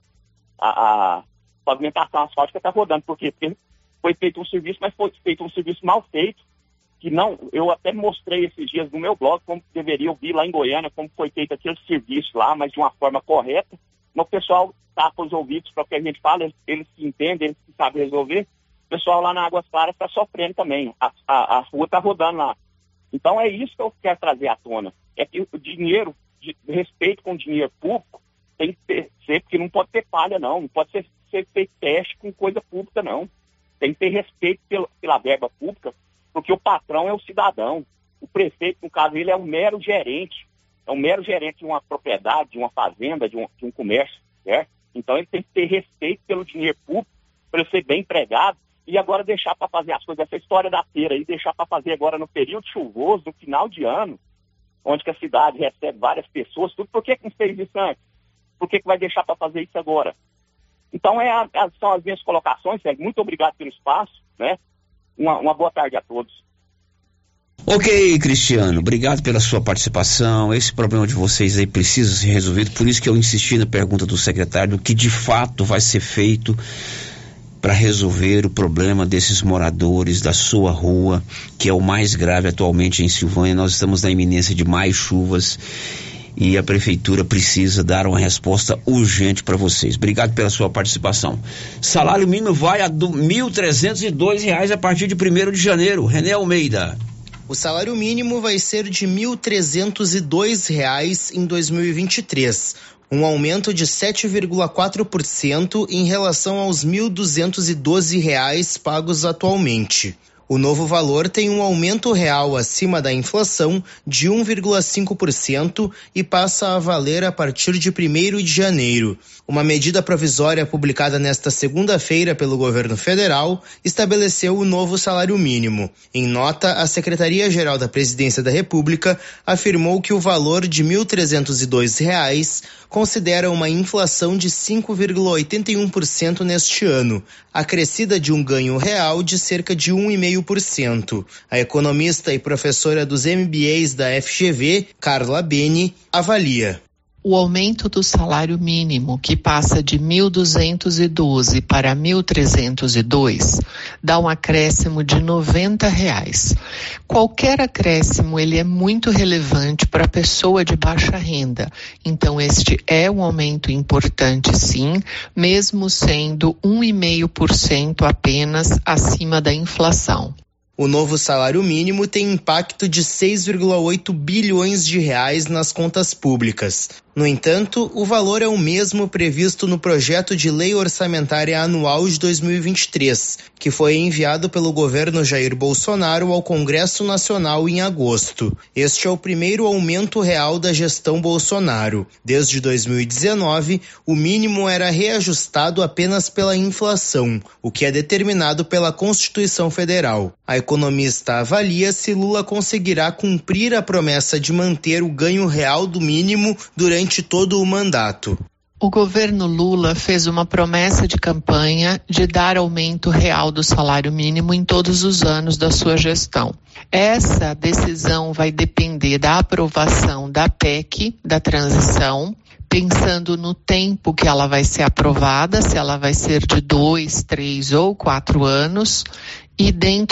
A, pavimentação asfáltica está rodando. Por quê? Porque foi feito um serviço, mas foi feito um serviço mal feito. Que não, eu até mostrei esses dias no meu blog como deveria ouvir lá em Goiânia, como foi feito aquele serviço lá, mas de uma forma correta. Mas o pessoal tapa os ouvidos para o que a gente fala, eles, se entendem, eles sabem resolver. O pessoal lá na Águas Claras está sofrendo também. A, a, a rua está rodando lá. Então é isso que eu quero trazer à tona. É que o dinheiro, de respeito com o dinheiro público, tem que ter, ser, porque não pode ter palha, não. Não pode ser, ser feito teste com coisa pública, não. Tem que ter respeito pela verba pública, porque o patrão é o cidadão. O prefeito, no caso, ele é um mero gerente. É um mero gerente de uma propriedade, de uma fazenda, de um, de um comércio, certo? Então ele tem que ter respeito pelo dinheiro público, para ele ser bem empregado, e agora deixar para fazer as coisas, essa história da feira aí, deixar para fazer agora no período chuvoso, no final de ano, onde que a cidade recebe várias pessoas, tudo. Por que, que não fez isso antes? Por que, que vai deixar para fazer isso agora? Então, é a, são as minhas colocações, Sérgio. Muito obrigado pelo espaço, né? Uma, uma boa tarde a todos. Ok, Cristiano, obrigado pela sua participação. Esse problema de vocês aí precisa ser resolvido, por isso que eu insisti na pergunta do secretário do que de fato vai ser feito para resolver o problema desses moradores da sua rua, que é o mais grave atualmente em Silvânia. Nós estamos na iminência de mais chuvas e a prefeitura precisa dar uma resposta urgente para vocês. Obrigado pela sua participação. Salário mínimo vai a R$ 1.302 a partir de 1 de janeiro. René Almeida. O salário mínimo vai ser de R$ 1.302 em 2023, um aumento de 7,4% em relação aos R$ 1.212 pagos atualmente. O novo valor tem um aumento real acima da inflação de 1,5% e passa a valer a partir de 1 de janeiro. Uma medida provisória publicada nesta segunda-feira pelo governo federal estabeleceu o novo salário mínimo. Em nota, a Secretaria-Geral da Presidência da República afirmou que o valor de R$ 1.302 considera uma inflação de 5,81% neste ano, acrescida de um ganho real de cerca de 1,5%. A economista e professora dos MBAs da FGV, Carla Beni, avalia o aumento do salário mínimo, que passa de 1.212 para 1.302, dá um acréscimo de 90 reais. Qualquer acréscimo ele é muito relevante para a pessoa de baixa renda. Então este é um aumento importante, sim, mesmo sendo 1,5% apenas acima da inflação. O novo salário mínimo tem impacto de 6,8 bilhões de reais nas contas públicas. No entanto, o valor é o mesmo previsto no projeto de lei orçamentária anual de 2023, que foi enviado pelo governo Jair Bolsonaro ao Congresso Nacional em agosto. Este é o primeiro aumento real da gestão Bolsonaro. Desde 2019, o mínimo era reajustado apenas pela inflação, o que é determinado pela Constituição Federal. A economista avalia se Lula conseguirá cumprir a promessa de manter o ganho real do mínimo durante durante todo o mandato. O governo Lula fez uma promessa de campanha de dar aumento real do salário mínimo em todos os anos da sua gestão. Essa decisão vai depender da aprovação da PEC, da transição, pensando no tempo que ela vai ser aprovada, se ela vai ser de dois, três ou quatro anos, e dentro